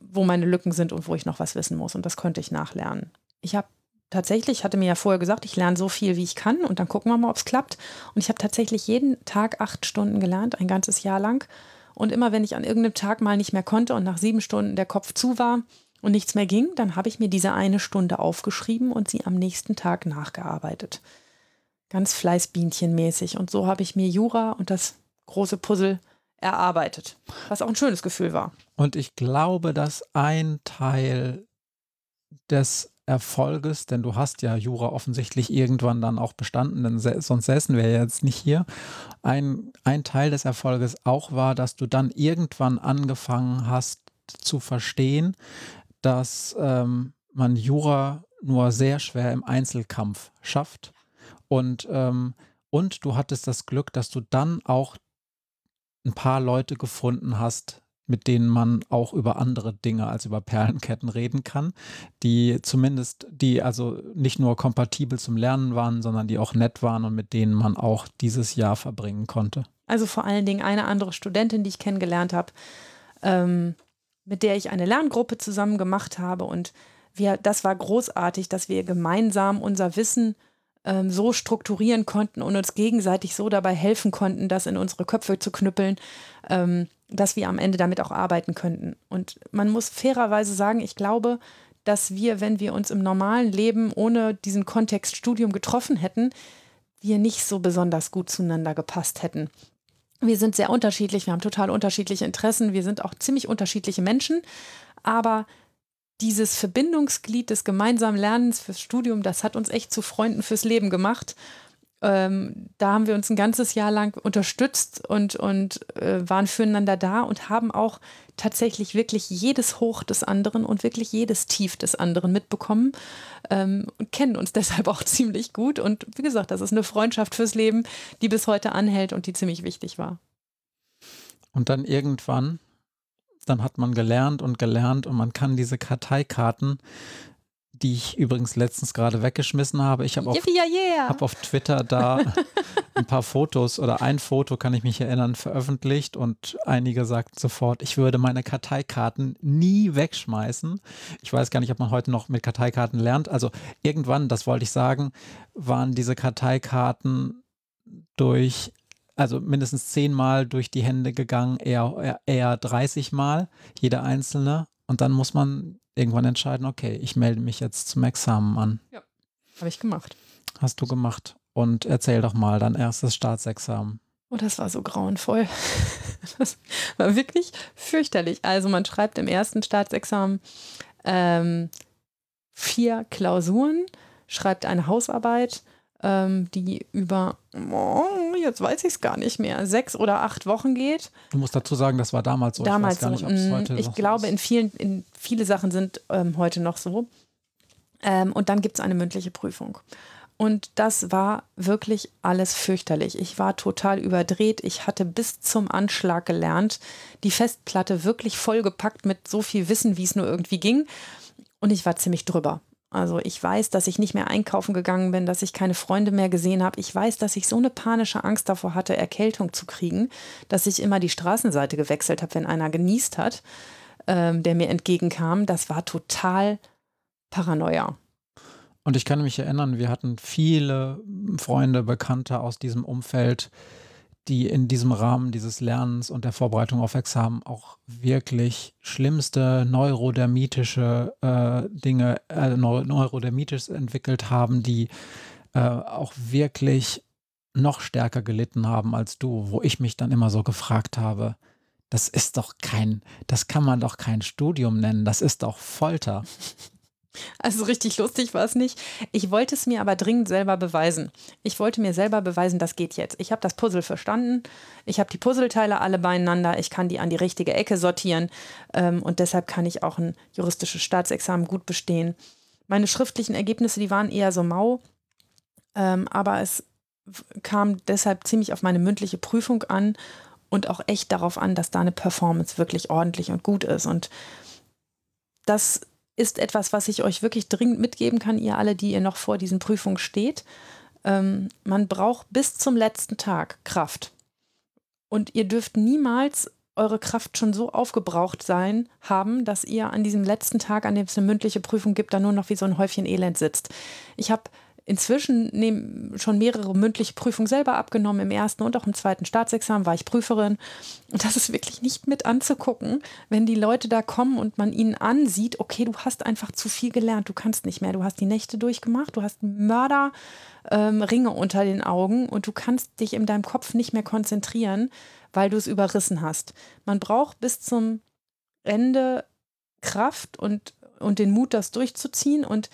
wo meine Lücken sind und wo ich noch was wissen muss. Und das konnte ich nachlernen. Ich habe tatsächlich, ich hatte mir ja vorher gesagt, ich lerne so viel, wie ich kann und dann gucken wir mal, ob es klappt. Und ich habe tatsächlich jeden Tag acht Stunden gelernt, ein ganzes Jahr lang. Und immer wenn ich an irgendeinem Tag mal nicht mehr konnte und nach sieben Stunden der Kopf zu war, und nichts mehr ging, dann habe ich mir diese eine Stunde aufgeschrieben und sie am nächsten Tag nachgearbeitet. Ganz fleißbienchenmäßig. Und so habe ich mir Jura und das große Puzzle erarbeitet, was auch ein schönes Gefühl war. Und ich glaube, dass ein Teil des Erfolges, denn du hast ja Jura offensichtlich irgendwann dann auch bestanden, denn sonst säßen wir jetzt nicht hier. Ein, ein Teil des Erfolges auch war, dass du dann irgendwann angefangen hast zu verstehen, dass ähm, man Jura nur sehr schwer im Einzelkampf schafft. Und, ähm, und du hattest das Glück, dass du dann auch ein paar Leute gefunden hast, mit denen man auch über andere Dinge als über Perlenketten reden kann, die zumindest, die also nicht nur kompatibel zum Lernen waren, sondern die auch nett waren und mit denen man auch dieses Jahr verbringen konnte. Also vor allen Dingen eine andere Studentin, die ich kennengelernt habe, ähm, mit der ich eine Lerngruppe zusammen gemacht habe und wir, das war großartig, dass wir gemeinsam unser Wissen ähm, so strukturieren konnten und uns gegenseitig so dabei helfen konnten, das in unsere Köpfe zu knüppeln, ähm, dass wir am Ende damit auch arbeiten könnten. Und man muss fairerweise sagen, ich glaube, dass wir, wenn wir uns im normalen Leben ohne diesen Kontext Studium getroffen hätten, wir nicht so besonders gut zueinander gepasst hätten. Wir sind sehr unterschiedlich, wir haben total unterschiedliche Interessen, wir sind auch ziemlich unterschiedliche Menschen, aber dieses Verbindungsglied des gemeinsamen Lernens fürs Studium, das hat uns echt zu Freunden fürs Leben gemacht. Ähm, da haben wir uns ein ganzes Jahr lang unterstützt und, und äh, waren füreinander da und haben auch tatsächlich wirklich jedes Hoch des anderen und wirklich jedes Tief des anderen mitbekommen ähm, und kennen uns deshalb auch ziemlich gut. Und wie gesagt, das ist eine Freundschaft fürs Leben, die bis heute anhält und die ziemlich wichtig war. Und dann irgendwann dann hat man gelernt und gelernt und man kann diese Karteikarten, die ich übrigens letztens gerade weggeschmissen habe. Ich habe auf, yeah, yeah. hab auf Twitter da ein paar Fotos oder ein Foto, kann ich mich erinnern, veröffentlicht und einige sagten sofort, ich würde meine Karteikarten nie wegschmeißen. Ich weiß gar nicht, ob man heute noch mit Karteikarten lernt. Also irgendwann, das wollte ich sagen, waren diese Karteikarten durch also mindestens zehnmal durch die Hände gegangen, eher, eher 30 Mal, jeder einzelne. Und dann muss man irgendwann entscheiden, okay, ich melde mich jetzt zum Examen an. Ja, habe ich gemacht. Hast du gemacht. Und erzähl doch mal dein erstes Staatsexamen. Oh, das war so grauenvoll. Das war wirklich fürchterlich. Also man schreibt im ersten Staatsexamen ähm, vier Klausuren, schreibt eine Hausarbeit, ähm, die über, oh, jetzt weiß ich es gar nicht mehr, sechs oder acht Wochen geht. Du musst dazu sagen, das war damals so. Damals ich gar nicht, mm, Ich glaube, ist. in vielen, in viele Sachen sind ähm, heute noch so. Ähm, und dann gibt es eine mündliche Prüfung. Und das war wirklich alles fürchterlich. Ich war total überdreht. Ich hatte bis zum Anschlag gelernt, die Festplatte wirklich vollgepackt mit so viel Wissen, wie es nur irgendwie ging. Und ich war ziemlich drüber. Also ich weiß, dass ich nicht mehr einkaufen gegangen bin, dass ich keine Freunde mehr gesehen habe. Ich weiß, dass ich so eine panische Angst davor hatte, Erkältung zu kriegen, dass ich immer die Straßenseite gewechselt habe, wenn einer genießt hat, ähm, der mir entgegenkam. Das war total Paranoia. Und ich kann mich erinnern, wir hatten viele Freunde, Bekannte aus diesem Umfeld, die in diesem Rahmen dieses Lernens und der Vorbereitung auf Examen auch wirklich schlimmste neurodermitische äh, Dinge, äh, neurodermitis entwickelt haben, die äh, auch wirklich noch stärker gelitten haben als du, wo ich mich dann immer so gefragt habe, das ist doch kein, das kann man doch kein Studium nennen, das ist doch Folter. Also richtig lustig war es nicht. Ich wollte es mir aber dringend selber beweisen. Ich wollte mir selber beweisen, das geht jetzt. Ich habe das Puzzle verstanden. Ich habe die Puzzleteile alle beieinander. Ich kann die an die richtige Ecke sortieren. Ähm, und deshalb kann ich auch ein juristisches Staatsexamen gut bestehen. Meine schriftlichen Ergebnisse, die waren eher so mau. Ähm, aber es kam deshalb ziemlich auf meine mündliche Prüfung an und auch echt darauf an, dass da eine Performance wirklich ordentlich und gut ist. Und das ist etwas, was ich euch wirklich dringend mitgeben kann, ihr alle, die ihr noch vor diesen Prüfungen steht. Ähm, man braucht bis zum letzten Tag Kraft. Und ihr dürft niemals eure Kraft schon so aufgebraucht sein haben, dass ihr an diesem letzten Tag, an dem es eine mündliche Prüfung gibt, da nur noch wie so ein Häufchen Elend sitzt. Ich habe inzwischen nehm, schon mehrere mündliche Prüfungen selber abgenommen. Im ersten und auch im zweiten Staatsexamen war ich Prüferin. Und das ist wirklich nicht mit anzugucken, wenn die Leute da kommen und man ihnen ansieht, okay, du hast einfach zu viel gelernt, du kannst nicht mehr, du hast die Nächte durchgemacht, du hast Mörderringe ähm, unter den Augen und du kannst dich in deinem Kopf nicht mehr konzentrieren, weil du es überrissen hast. Man braucht bis zum Ende Kraft und, und den Mut, das durchzuziehen und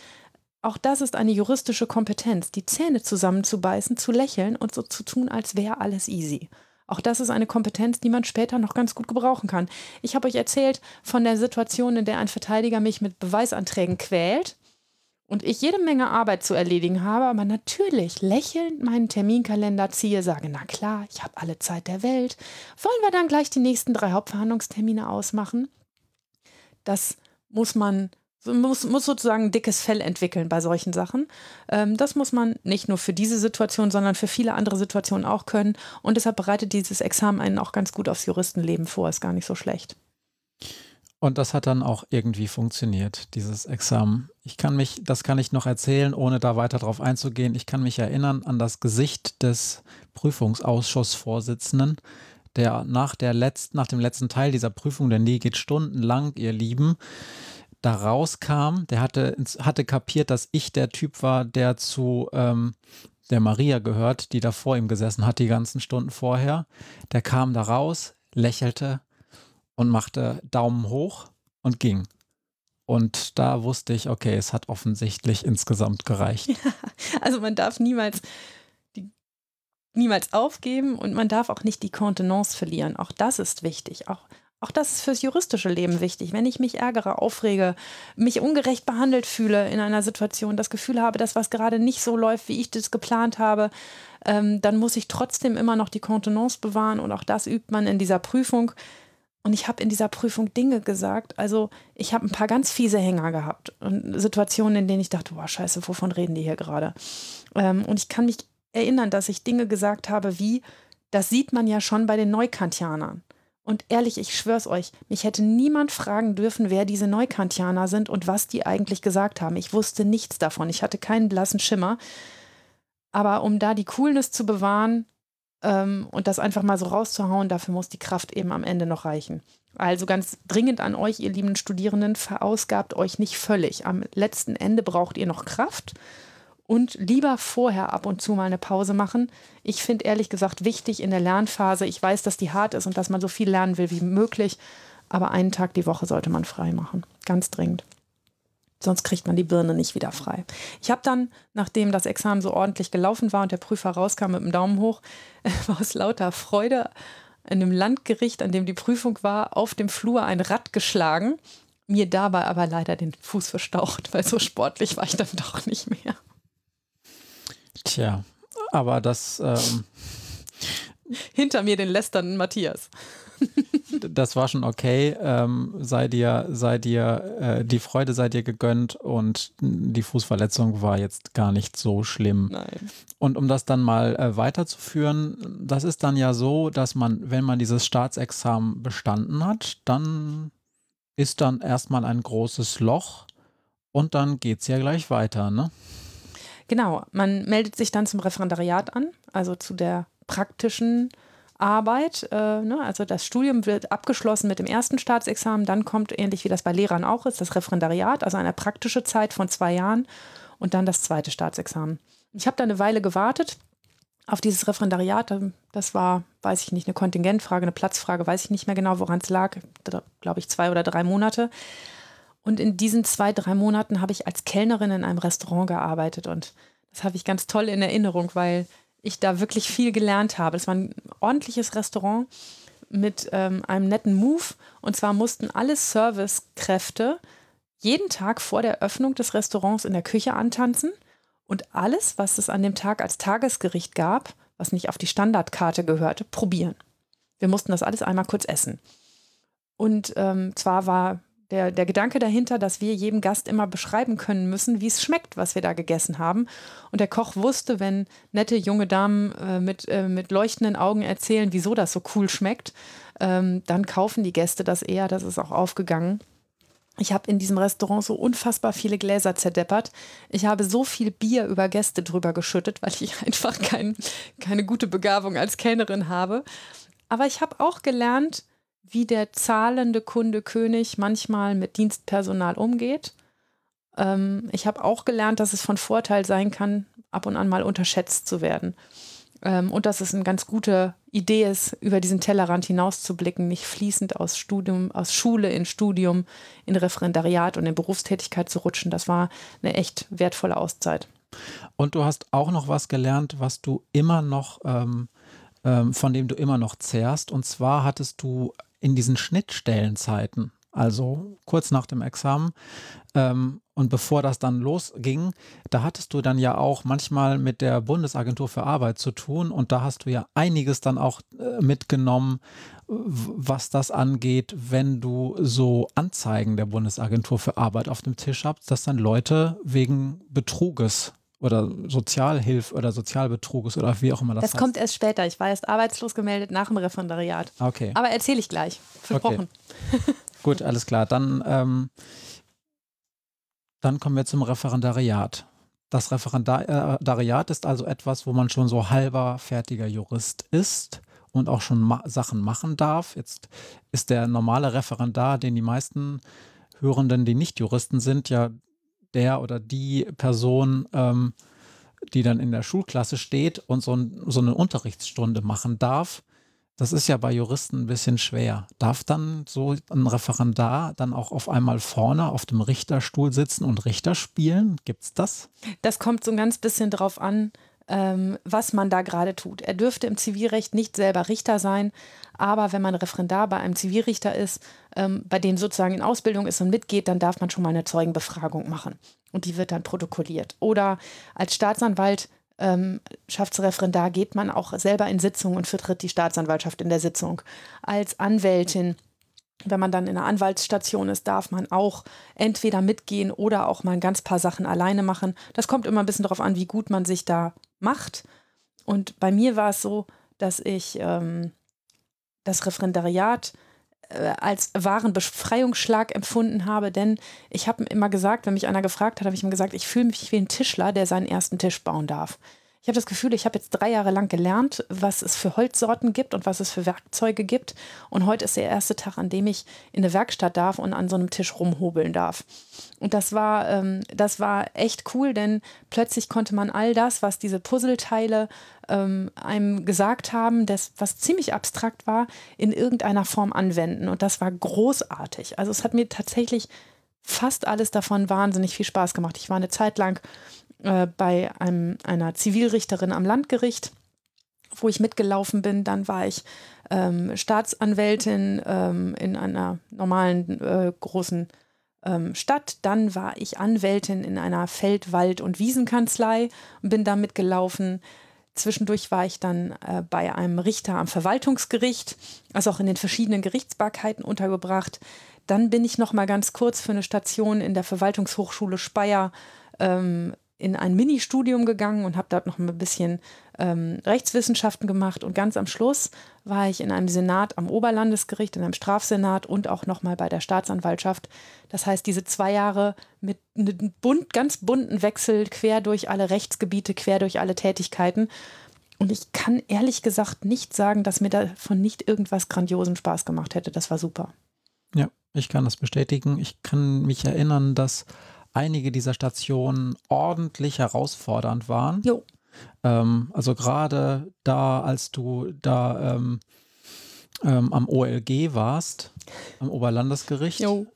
auch das ist eine juristische Kompetenz, die Zähne zusammenzubeißen, zu lächeln und so zu tun, als wäre alles easy. Auch das ist eine Kompetenz, die man später noch ganz gut gebrauchen kann. Ich habe euch erzählt von der Situation, in der ein Verteidiger mich mit Beweisanträgen quält und ich jede Menge Arbeit zu erledigen habe, aber natürlich lächelnd meinen Terminkalender ziehe, sage, na klar, ich habe alle Zeit der Welt. Wollen wir dann gleich die nächsten drei Hauptverhandlungstermine ausmachen? Das muss man muss, muss sozusagen ein dickes Fell entwickeln bei solchen Sachen. Ähm, das muss man nicht nur für diese Situation, sondern für viele andere Situationen auch können. Und deshalb bereitet dieses Examen einen auch ganz gut aufs Juristenleben vor. Ist gar nicht so schlecht. Und das hat dann auch irgendwie funktioniert, dieses Examen. Ich kann mich, das kann ich noch erzählen, ohne da weiter drauf einzugehen. Ich kann mich erinnern an das Gesicht des Prüfungsausschussvorsitzenden, der nach, der letzt, nach dem letzten Teil dieser Prüfung, denn die geht stundenlang, ihr Lieben, da rauskam, der hatte, hatte kapiert, dass ich der Typ war, der zu ähm, der Maria gehört, die da vor ihm gesessen hat, die ganzen Stunden vorher. Der kam da raus, lächelte und machte Daumen hoch und ging. Und da wusste ich, okay, es hat offensichtlich insgesamt gereicht. Ja, also man darf niemals, die, niemals aufgeben und man darf auch nicht die Kontenance verlieren. Auch das ist wichtig. Auch auch das ist fürs juristische Leben wichtig. Wenn ich mich ärgere, aufrege, mich ungerecht behandelt fühle in einer Situation, das Gefühl habe, dass was gerade nicht so läuft, wie ich das geplant habe, ähm, dann muss ich trotzdem immer noch die Kontenance bewahren und auch das übt man in dieser Prüfung. Und ich habe in dieser Prüfung Dinge gesagt. Also ich habe ein paar ganz fiese Hänger gehabt und Situationen, in denen ich dachte, boah, scheiße, wovon reden die hier gerade? Ähm, und ich kann mich erinnern, dass ich Dinge gesagt habe wie, das sieht man ja schon bei den Neukantianern. Und ehrlich, ich schwör's euch, mich hätte niemand fragen dürfen, wer diese Neukantianer sind und was die eigentlich gesagt haben. Ich wusste nichts davon. Ich hatte keinen blassen Schimmer. Aber um da die Coolness zu bewahren ähm, und das einfach mal so rauszuhauen, dafür muss die Kraft eben am Ende noch reichen. Also ganz dringend an euch, ihr lieben Studierenden, verausgabt euch nicht völlig. Am letzten Ende braucht ihr noch Kraft und lieber vorher ab und zu mal eine Pause machen. Ich finde ehrlich gesagt wichtig in der Lernphase, ich weiß, dass die hart ist und dass man so viel lernen will wie möglich, aber einen Tag die Woche sollte man frei machen. Ganz dringend. Sonst kriegt man die Birne nicht wieder frei. Ich habe dann, nachdem das Examen so ordentlich gelaufen war und der Prüfer rauskam mit dem Daumen hoch, aus lauter Freude in dem Landgericht, an dem die Prüfung war, auf dem Flur ein Rad geschlagen. Mir dabei aber leider den Fuß verstaucht, weil so sportlich war ich dann doch nicht mehr. Tja, aber das. Ähm, Hinter mir den lästernden Matthias. das war schon okay. Ähm, sei dir, sei dir, äh, die Freude sei dir gegönnt und die Fußverletzung war jetzt gar nicht so schlimm. Nein. Und um das dann mal äh, weiterzuführen, das ist dann ja so, dass man, wenn man dieses Staatsexamen bestanden hat, dann ist dann erstmal ein großes Loch und dann geht es ja gleich weiter, ne? Genau, man meldet sich dann zum Referendariat an, also zu der praktischen Arbeit. Äh, ne? Also das Studium wird abgeschlossen mit dem ersten Staatsexamen, dann kommt, ähnlich wie das bei Lehrern auch ist, das Referendariat, also eine praktische Zeit von zwei Jahren und dann das zweite Staatsexamen. Ich habe da eine Weile gewartet auf dieses Referendariat. Das war, weiß ich nicht, eine Kontingentfrage, eine Platzfrage, weiß ich nicht mehr genau, woran es lag. Glaube ich, zwei oder drei Monate. Und in diesen zwei, drei Monaten habe ich als Kellnerin in einem Restaurant gearbeitet und das habe ich ganz toll in Erinnerung, weil ich da wirklich viel gelernt habe. Es war ein ordentliches Restaurant mit ähm, einem netten Move und zwar mussten alle Servicekräfte jeden Tag vor der Öffnung des Restaurants in der Küche antanzen und alles, was es an dem Tag als Tagesgericht gab, was nicht auf die Standardkarte gehörte, probieren. Wir mussten das alles einmal kurz essen. Und ähm, zwar war der, der Gedanke dahinter, dass wir jedem Gast immer beschreiben können müssen, wie es schmeckt, was wir da gegessen haben. Und der Koch wusste, wenn nette junge Damen äh, mit, äh, mit leuchtenden Augen erzählen, wieso das so cool schmeckt, ähm, dann kaufen die Gäste das eher. Das ist auch aufgegangen. Ich habe in diesem Restaurant so unfassbar viele Gläser zerdeppert. Ich habe so viel Bier über Gäste drüber geschüttet, weil ich einfach kein, keine gute Begabung als Kellnerin habe. Aber ich habe auch gelernt, wie der zahlende Kunde König manchmal mit Dienstpersonal umgeht. Ähm, ich habe auch gelernt, dass es von Vorteil sein kann, ab und an mal unterschätzt zu werden. Ähm, und dass es eine ganz gute Idee ist, über diesen Tellerrand hinauszublicken, nicht fließend aus Studium, aus Schule in Studium, in Referendariat und in Berufstätigkeit zu rutschen. Das war eine echt wertvolle Auszeit. Und du hast auch noch was gelernt, was du immer noch, ähm, ähm, von dem du immer noch zehrst. Und zwar hattest du in diesen Schnittstellenzeiten, also kurz nach dem Examen, ähm, und bevor das dann losging, da hattest du dann ja auch manchmal mit der Bundesagentur für Arbeit zu tun und da hast du ja einiges dann auch äh, mitgenommen, was das angeht, wenn du so Anzeigen der Bundesagentur für Arbeit auf dem Tisch habt, dass dann Leute wegen Betruges oder Sozialhilfe oder Sozialbetruges oder wie auch immer das Das heißt. kommt erst später. Ich war erst arbeitslos gemeldet nach dem Referendariat. Okay. Aber erzähle ich gleich. Versprochen. Okay. Gut, alles klar. Dann ähm, dann kommen wir zum Referendariat. Das Referendariat ist also etwas, wo man schon so halber fertiger Jurist ist und auch schon ma Sachen machen darf. Jetzt ist der normale Referendar, den die meisten Hörenden, die nicht Juristen sind, ja der oder die Person, ähm, die dann in der Schulklasse steht und so, ein, so eine Unterrichtsstunde machen darf. Das ist ja bei Juristen ein bisschen schwer. Darf dann so ein Referendar dann auch auf einmal vorne auf dem Richterstuhl sitzen und Richter spielen? Gibt es das? Das kommt so ein ganz bisschen drauf an, ähm, was man da gerade tut. Er dürfte im Zivilrecht nicht selber Richter sein, aber wenn man Referendar bei einem Zivilrichter ist, ähm, bei dem sozusagen in Ausbildung ist und mitgeht, dann darf man schon mal eine Zeugenbefragung machen. Und die wird dann protokolliert. Oder als Staatsanwalt ähm, Schaftsreferendar geht man auch selber in Sitzungen und vertritt die Staatsanwaltschaft in der Sitzung. Als Anwältin, wenn man dann in einer Anwaltsstation ist, darf man auch entweder mitgehen oder auch mal ein ganz paar Sachen alleine machen. Das kommt immer ein bisschen darauf an, wie gut man sich da macht. Und bei mir war es so, dass ich ähm, das Referendariat als wahren Befreiungsschlag empfunden habe, denn ich habe immer gesagt, wenn mich einer gefragt hat, habe ich ihm gesagt, ich fühle mich wie ein Tischler, der seinen ersten Tisch bauen darf. Ich habe das Gefühl, ich habe jetzt drei Jahre lang gelernt, was es für Holzsorten gibt und was es für Werkzeuge gibt. Und heute ist der erste Tag, an dem ich in eine Werkstatt darf und an so einem Tisch rumhobeln darf. Und das war, ähm, das war echt cool, denn plötzlich konnte man all das, was diese Puzzleteile ähm, einem gesagt haben, das, was ziemlich abstrakt war, in irgendeiner Form anwenden. Und das war großartig. Also es hat mir tatsächlich fast alles davon wahnsinnig viel Spaß gemacht. Ich war eine Zeit lang äh, bei einem, einer Zivilrichterin am Landgericht, wo ich mitgelaufen bin. Dann war ich ähm, Staatsanwältin ähm, in einer normalen äh, großen ähm, Stadt. Dann war ich Anwältin in einer Feld-, Wald- und Wiesenkanzlei und bin da mitgelaufen. Zwischendurch war ich dann äh, bei einem Richter am Verwaltungsgericht, also auch in den verschiedenen Gerichtsbarkeiten untergebracht. Dann bin ich noch mal ganz kurz für eine Station in der Verwaltungshochschule Speyer ähm, in ein Ministudium gegangen und habe dort noch ein bisschen ähm, Rechtswissenschaften gemacht. Und ganz am Schluss war ich in einem Senat am Oberlandesgericht, in einem Strafsenat und auch nochmal bei der Staatsanwaltschaft. Das heißt, diese zwei Jahre mit einem bunt, ganz bunten Wechsel quer durch alle Rechtsgebiete, quer durch alle Tätigkeiten. Und ich kann ehrlich gesagt nicht sagen, dass mir davon nicht irgendwas grandiosen Spaß gemacht hätte. Das war super. Ja, ich kann das bestätigen. Ich kann mich erinnern, dass einige dieser Stationen ordentlich herausfordernd waren. Jo. Ähm, also gerade da, als du da ähm, ähm, am OLG warst, am Oberlandesgericht, jo.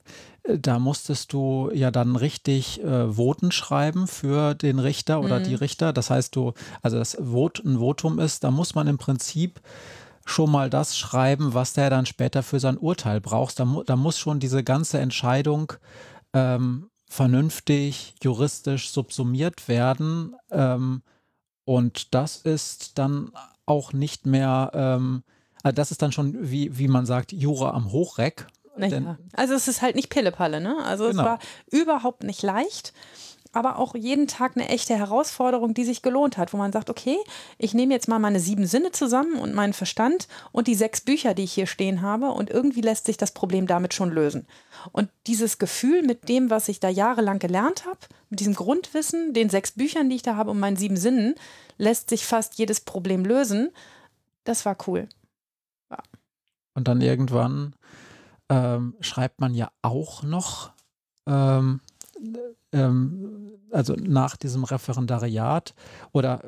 Äh, da musstest du ja dann richtig äh, Voten schreiben für den Richter oder mhm. die Richter. Das heißt, du, also das Vot, ein Votum ist, da muss man im Prinzip schon mal das schreiben, was der dann später für sein Urteil braucht. Da, da muss schon diese ganze Entscheidung ähm, vernünftig juristisch subsumiert werden. Ähm, und das ist dann auch nicht mehr, ähm, also das ist dann schon, wie, wie man sagt, Jura am Hochreck. Naja. Also es ist halt nicht Pillepalle, ne? Also genau. es war überhaupt nicht leicht. Aber auch jeden Tag eine echte Herausforderung, die sich gelohnt hat, wo man sagt, okay, ich nehme jetzt mal meine sieben Sinne zusammen und meinen Verstand und die sechs Bücher, die ich hier stehen habe und irgendwie lässt sich das Problem damit schon lösen. Und dieses Gefühl mit dem, was ich da jahrelang gelernt habe, mit diesem Grundwissen, den sechs Büchern, die ich da habe und meinen sieben Sinnen, lässt sich fast jedes Problem lösen. Das war cool. Ja. Und dann irgendwann ähm, schreibt man ja auch noch ähm, ähm, also nach diesem Referendariat oder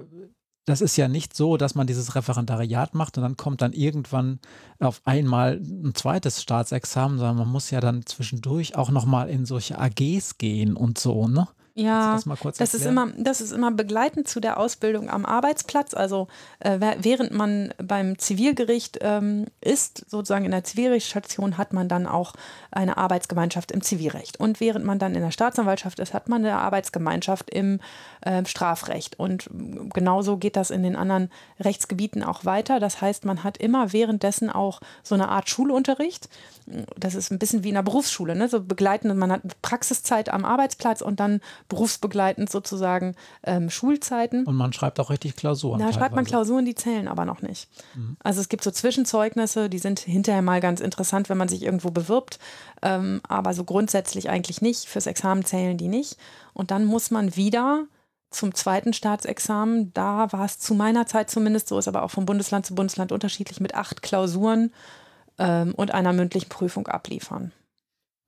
das ist ja nicht so, dass man dieses Referendariat macht und dann kommt dann irgendwann auf einmal ein zweites Staatsexamen, sondern man muss ja dann zwischendurch auch nochmal in solche AGs gehen und so, ne? Ja, das, das ist immer, das ist immer begleitend zu der Ausbildung am Arbeitsplatz. Also äh, während man beim Zivilgericht ähm, ist, sozusagen in der Zivilrechtsstation, hat man dann auch eine Arbeitsgemeinschaft im Zivilrecht. Und während man dann in der Staatsanwaltschaft ist, hat man eine Arbeitsgemeinschaft im äh, Strafrecht. Und genauso geht das in den anderen Rechtsgebieten auch weiter. Das heißt, man hat immer währenddessen auch so eine Art Schulunterricht. Das ist ein bisschen wie in der Berufsschule, ne? so begleitend. Man hat Praxiszeit am Arbeitsplatz und dann berufsbegleitend sozusagen ähm, Schulzeiten. Und man schreibt auch richtig Klausuren. Da schreibt man Klausuren, die zählen aber noch nicht. Mhm. Also es gibt so Zwischenzeugnisse, die sind hinterher mal ganz interessant, wenn man sich irgendwo bewirbt, ähm, aber so grundsätzlich eigentlich nicht. Fürs Examen zählen die nicht. Und dann muss man wieder zum zweiten Staatsexamen, da war es zu meiner Zeit zumindest so, ist aber auch von Bundesland zu Bundesland unterschiedlich, mit acht Klausuren ähm, und einer mündlichen Prüfung abliefern.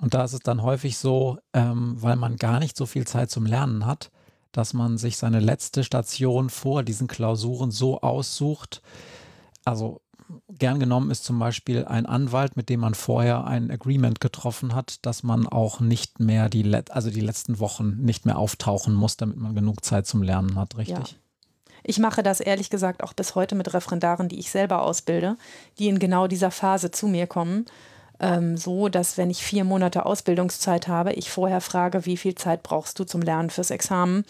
Und da ist es dann häufig so, ähm, weil man gar nicht so viel Zeit zum Lernen hat, dass man sich seine letzte Station vor diesen Klausuren so aussucht. Also gern genommen ist zum Beispiel ein Anwalt, mit dem man vorher ein Agreement getroffen hat, dass man auch nicht mehr die, also die letzten Wochen nicht mehr auftauchen muss, damit man genug Zeit zum Lernen hat, richtig? Ja. Ich mache das ehrlich gesagt auch bis heute mit Referendaren, die ich selber ausbilde, die in genau dieser Phase zu mir kommen ähm, so, dass wenn ich vier Monate Ausbildungszeit habe, ich vorher frage, wie viel Zeit brauchst du zum Lernen fürs Examen?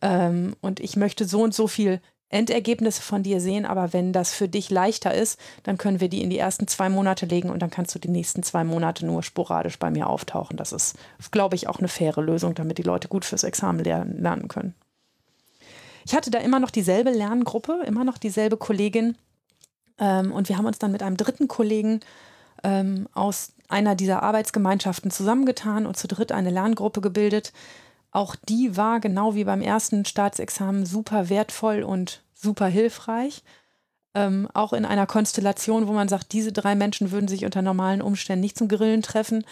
Ähm, und ich möchte so und so viel Endergebnisse von dir sehen, aber wenn das für dich leichter ist, dann können wir die in die ersten zwei Monate legen und dann kannst du die nächsten zwei Monate nur sporadisch bei mir auftauchen. Das ist, glaube ich, auch eine faire Lösung, damit die Leute gut fürs Examen lernen, können. Ich hatte da immer noch dieselbe Lerngruppe, immer noch dieselbe Kollegin ähm, und wir haben uns dann mit einem dritten Kollegen ähm, aus einer dieser Arbeitsgemeinschaften zusammengetan und zu dritt eine Lerngruppe gebildet. Auch die war genau wie beim ersten Staatsexamen super wertvoll und super hilfreich. Ähm, auch in einer Konstellation, wo man sagt, diese drei Menschen würden sich unter normalen Umständen nicht zum Grillen treffen.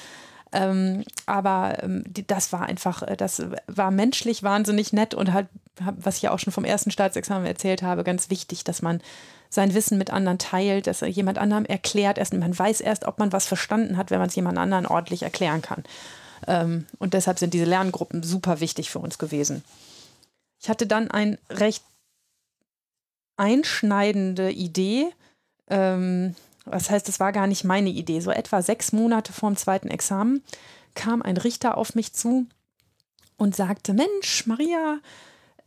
Ähm, aber ähm, das war einfach, äh, das war menschlich wahnsinnig nett und halt, was ich ja auch schon vom ersten Staatsexamen erzählt habe, ganz wichtig, dass man sein Wissen mit anderen teilt, dass er jemand anderem erklärt. Erst, man weiß erst, ob man was verstanden hat, wenn man es jemand anderen ordentlich erklären kann. Ähm, und deshalb sind diese Lerngruppen super wichtig für uns gewesen. Ich hatte dann eine recht einschneidende Idee. Ähm, was heißt, es war gar nicht meine Idee. So etwa sechs Monate vor dem zweiten Examen kam ein Richter auf mich zu und sagte: Mensch, Maria,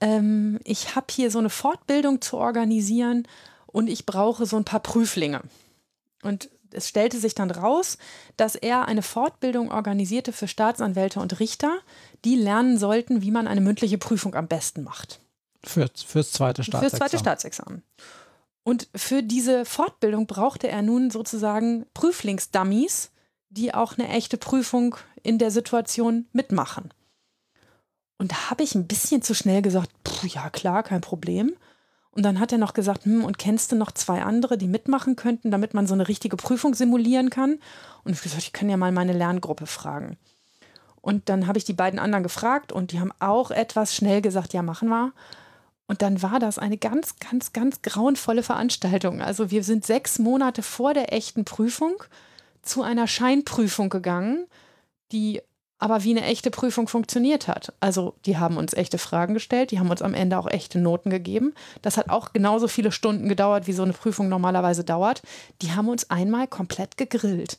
ähm, ich habe hier so eine Fortbildung zu organisieren und ich brauche so ein paar Prüflinge. Und es stellte sich dann raus, dass er eine Fortbildung organisierte für Staatsanwälte und Richter, die lernen sollten, wie man eine mündliche Prüfung am besten macht. Für, fürs zweite Staatsexamen. Fürs zweite Staatsexamen. Und für diese Fortbildung brauchte er nun sozusagen Prüflingsdummies, die auch eine echte Prüfung in der Situation mitmachen. Und da habe ich ein bisschen zu schnell gesagt, ja klar, kein Problem. Und dann hat er noch gesagt, hm, und kennst du noch zwei andere, die mitmachen könnten, damit man so eine richtige Prüfung simulieren kann? Und ich habe gesagt, ich kann ja mal meine Lerngruppe fragen. Und dann habe ich die beiden anderen gefragt und die haben auch etwas schnell gesagt, ja, machen wir. Und dann war das eine ganz, ganz, ganz grauenvolle Veranstaltung. Also wir sind sechs Monate vor der echten Prüfung zu einer Scheinprüfung gegangen, die aber wie eine echte Prüfung funktioniert hat. Also die haben uns echte Fragen gestellt, die haben uns am Ende auch echte Noten gegeben. Das hat auch genauso viele Stunden gedauert, wie so eine Prüfung normalerweise dauert. Die haben uns einmal komplett gegrillt.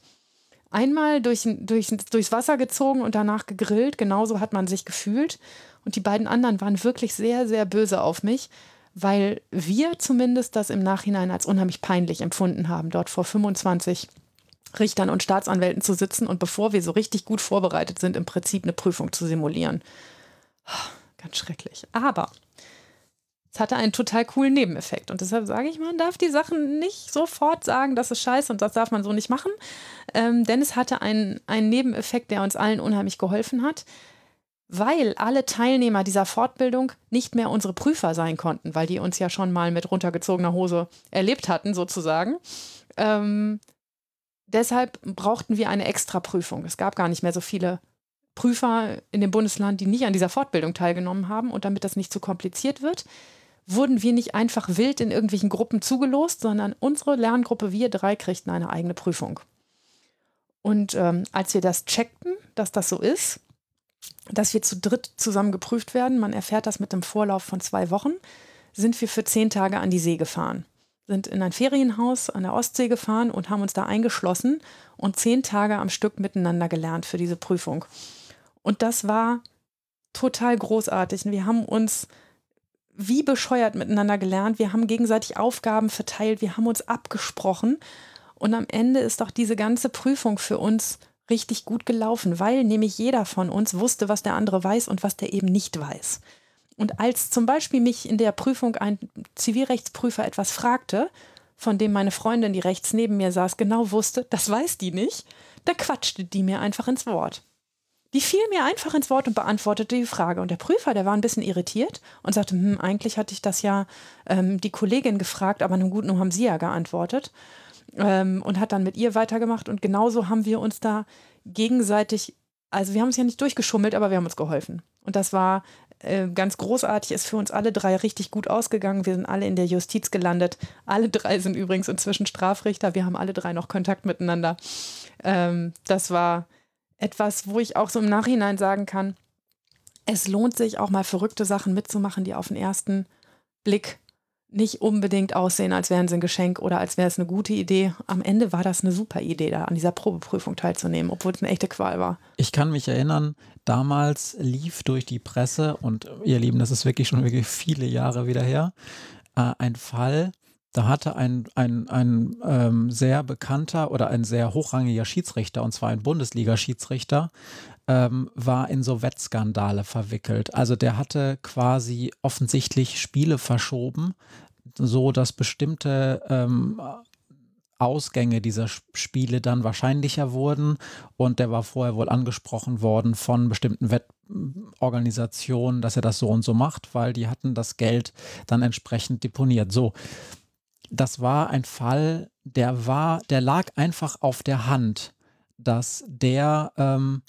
Einmal durch, durch, durchs Wasser gezogen und danach gegrillt. Genauso hat man sich gefühlt. Und die beiden anderen waren wirklich sehr, sehr böse auf mich, weil wir zumindest das im Nachhinein als unheimlich peinlich empfunden haben, dort vor 25 Richtern und Staatsanwälten zu sitzen und bevor wir so richtig gut vorbereitet sind, im Prinzip eine Prüfung zu simulieren. Ganz schrecklich. Aber es hatte einen total coolen Nebeneffekt. Und deshalb sage ich, man darf die Sachen nicht sofort sagen, das ist scheiße und das darf man so nicht machen. Ähm, denn es hatte einen, einen Nebeneffekt, der uns allen unheimlich geholfen hat, weil alle Teilnehmer dieser Fortbildung nicht mehr unsere Prüfer sein konnten, weil die uns ja schon mal mit runtergezogener Hose erlebt hatten, sozusagen. Ähm, deshalb brauchten wir eine Extraprüfung. Es gab gar nicht mehr so viele Prüfer in dem Bundesland, die nicht an dieser Fortbildung teilgenommen haben. Und damit das nicht zu kompliziert wird, wurden wir nicht einfach wild in irgendwelchen Gruppen zugelost, sondern unsere Lerngruppe, wir drei, kriegten eine eigene Prüfung. Und ähm, als wir das checkten, dass das so ist, dass wir zu dritt zusammen geprüft werden, man erfährt das mit einem Vorlauf von zwei Wochen, sind wir für zehn Tage an die See gefahren. Sind in ein Ferienhaus an der Ostsee gefahren und haben uns da eingeschlossen und zehn Tage am Stück miteinander gelernt für diese Prüfung. Und das war total großartig. Wir haben uns wie bescheuert miteinander gelernt. Wir haben gegenseitig Aufgaben verteilt. Wir haben uns abgesprochen. Und am Ende ist doch diese ganze Prüfung für uns richtig gut gelaufen, weil nämlich jeder von uns wusste, was der andere weiß und was der eben nicht weiß. Und als zum Beispiel mich in der Prüfung ein Zivilrechtsprüfer etwas fragte, von dem meine Freundin, die rechts neben mir saß, genau wusste, das weiß die nicht, da quatschte die mir einfach ins Wort. Die fiel mir einfach ins Wort und beantwortete die Frage. Und der Prüfer, der war ein bisschen irritiert und sagte, hm, eigentlich hatte ich das ja ähm, die Kollegin gefragt, aber nun gut, nun haben Sie ja geantwortet. Ähm, und hat dann mit ihr weitergemacht. Und genauso haben wir uns da gegenseitig, also wir haben es ja nicht durchgeschummelt, aber wir haben uns geholfen. Und das war äh, ganz großartig, ist für uns alle drei richtig gut ausgegangen. Wir sind alle in der Justiz gelandet. Alle drei sind übrigens inzwischen Strafrichter. Wir haben alle drei noch Kontakt miteinander. Ähm, das war etwas, wo ich auch so im Nachhinein sagen kann, es lohnt sich auch mal verrückte Sachen mitzumachen, die auf den ersten Blick nicht unbedingt aussehen, als wären sie ein Geschenk oder als wäre es eine gute Idee. Am Ende war das eine super Idee, da an dieser Probeprüfung teilzunehmen, obwohl es eine echte Qual war. Ich kann mich erinnern, damals lief durch die Presse und ihr Lieben, das ist wirklich schon wirklich viele Jahre wieder her, äh, ein Fall, da hatte ein, ein, ein ähm, sehr bekannter oder ein sehr hochrangiger Schiedsrichter, und zwar ein Bundesliga-Schiedsrichter, ähm, war in so Wettskandale verwickelt. Also der hatte quasi offensichtlich Spiele verschoben, so dass bestimmte ähm, Ausgänge dieser Spiele dann wahrscheinlicher wurden. Und der war vorher wohl angesprochen worden von bestimmten Wettorganisationen, dass er das so und so macht, weil die hatten das Geld dann entsprechend deponiert. So, das war ein Fall, der war, der lag einfach auf der Hand, dass der, ähm,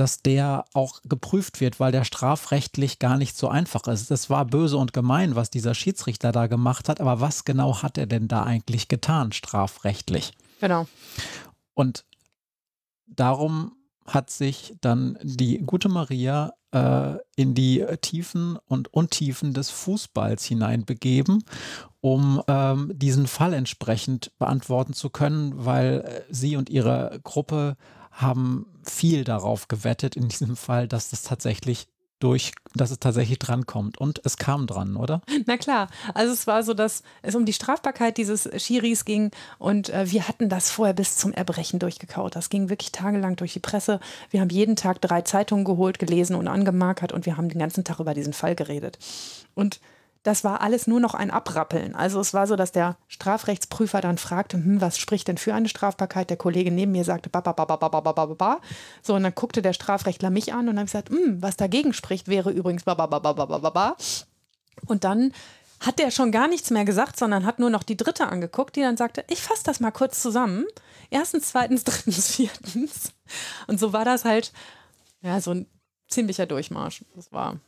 dass der auch geprüft wird, weil der strafrechtlich gar nicht so einfach ist. Das war böse und gemein, was dieser Schiedsrichter da gemacht hat, aber was genau hat er denn da eigentlich getan, strafrechtlich? Genau. Und darum hat sich dann die gute Maria äh, in die Tiefen und Untiefen des Fußballs hineinbegeben, um ähm, diesen Fall entsprechend beantworten zu können, weil äh, sie und ihre Gruppe haben viel darauf gewettet in diesem Fall, dass das tatsächlich durch, dass es tatsächlich drankommt. Und es kam dran, oder? Na klar. Also es war so, dass es um die Strafbarkeit dieses Schiris ging und äh, wir hatten das vorher bis zum Erbrechen durchgekaut. Das ging wirklich tagelang durch die Presse. Wir haben jeden Tag drei Zeitungen geholt, gelesen und angemarkert und wir haben den ganzen Tag über diesen Fall geredet. Und das war alles nur noch ein Abrappeln. Also es war so, dass der Strafrechtsprüfer dann fragte, hm, was spricht denn für eine Strafbarkeit? Der Kollege neben mir sagte, ba, ba, ba, ba, ba, ba, ba, ba. So, und dann guckte der Strafrechtler mich an und dann gesagt, hm, was dagegen spricht, wäre übrigens ba, ba, ba, ba, ba, ba, ba. Und dann hat der schon gar nichts mehr gesagt, sondern hat nur noch die dritte angeguckt, die dann sagte, ich fasse das mal kurz zusammen. Erstens, zweitens, drittens, viertens. Und so war das halt, ja, so ein ziemlicher Durchmarsch. Das war.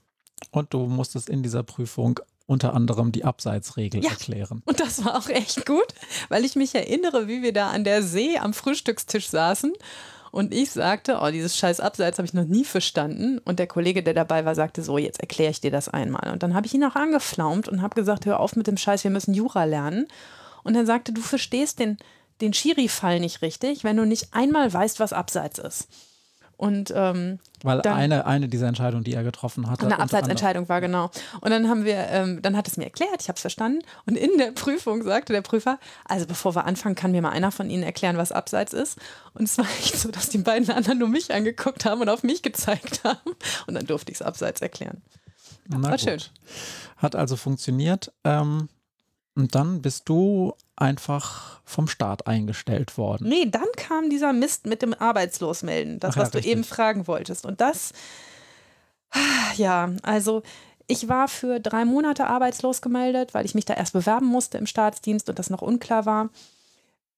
Und du musstest in dieser Prüfung unter anderem die Abseitsregel ja, erklären. Und das war auch echt gut, weil ich mich erinnere, wie wir da an der See am Frühstückstisch saßen und ich sagte, oh, dieses scheiß Abseits habe ich noch nie verstanden. Und der Kollege, der dabei war, sagte, so, jetzt erkläre ich dir das einmal. Und dann habe ich ihn auch angeflaumt und habe gesagt, hör auf mit dem Scheiß, wir müssen Jura lernen. Und er sagte, du verstehst den, den Schiri-Fall nicht richtig, wenn du nicht einmal weißt, was Abseits ist. Und ähm, weil dann, eine, eine dieser Entscheidungen, die er getroffen hatte. Eine Abseitsentscheidung war, genau. Und dann haben wir, ähm, dann hat es mir erklärt, ich habe es verstanden. Und in der Prüfung sagte der Prüfer, also bevor wir anfangen, kann mir mal einer von Ihnen erklären, was Abseits ist. Und es war echt so, dass die beiden anderen nur mich angeguckt haben und auf mich gezeigt haben. Und dann durfte ich es Abseits erklären. Na War gut. schön. Hat also funktioniert. Ähm, und dann bist du einfach vom Staat eingestellt worden. Nee, dann kam dieser Mist mit dem Arbeitslosmelden, das, Ach ja, was du richtig. eben fragen wolltest. Und das, ja, also ich war für drei Monate arbeitslos gemeldet, weil ich mich da erst bewerben musste im Staatsdienst und das noch unklar war.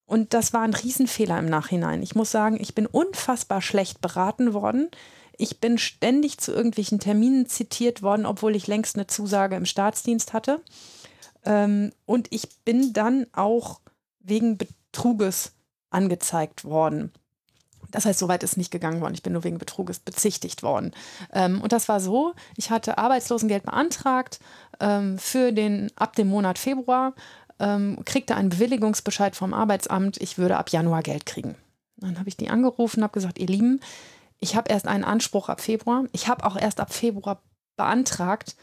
Und das war ein Riesenfehler im Nachhinein. Ich muss sagen, ich bin unfassbar schlecht beraten worden. Ich bin ständig zu irgendwelchen Terminen zitiert worden, obwohl ich längst eine Zusage im Staatsdienst hatte. Ähm, und ich bin dann auch wegen Betruges angezeigt worden. Das heißt, soweit ist nicht gegangen worden. Ich bin nur wegen Betruges bezichtigt worden. Ähm, und das war so, ich hatte Arbeitslosengeld beantragt ähm, für den, ab dem Monat Februar, ähm, kriegte einen Bewilligungsbescheid vom Arbeitsamt, ich würde ab Januar Geld kriegen. Dann habe ich die angerufen, habe gesagt, ihr Lieben, ich habe erst einen Anspruch ab Februar. Ich habe auch erst ab Februar beantragt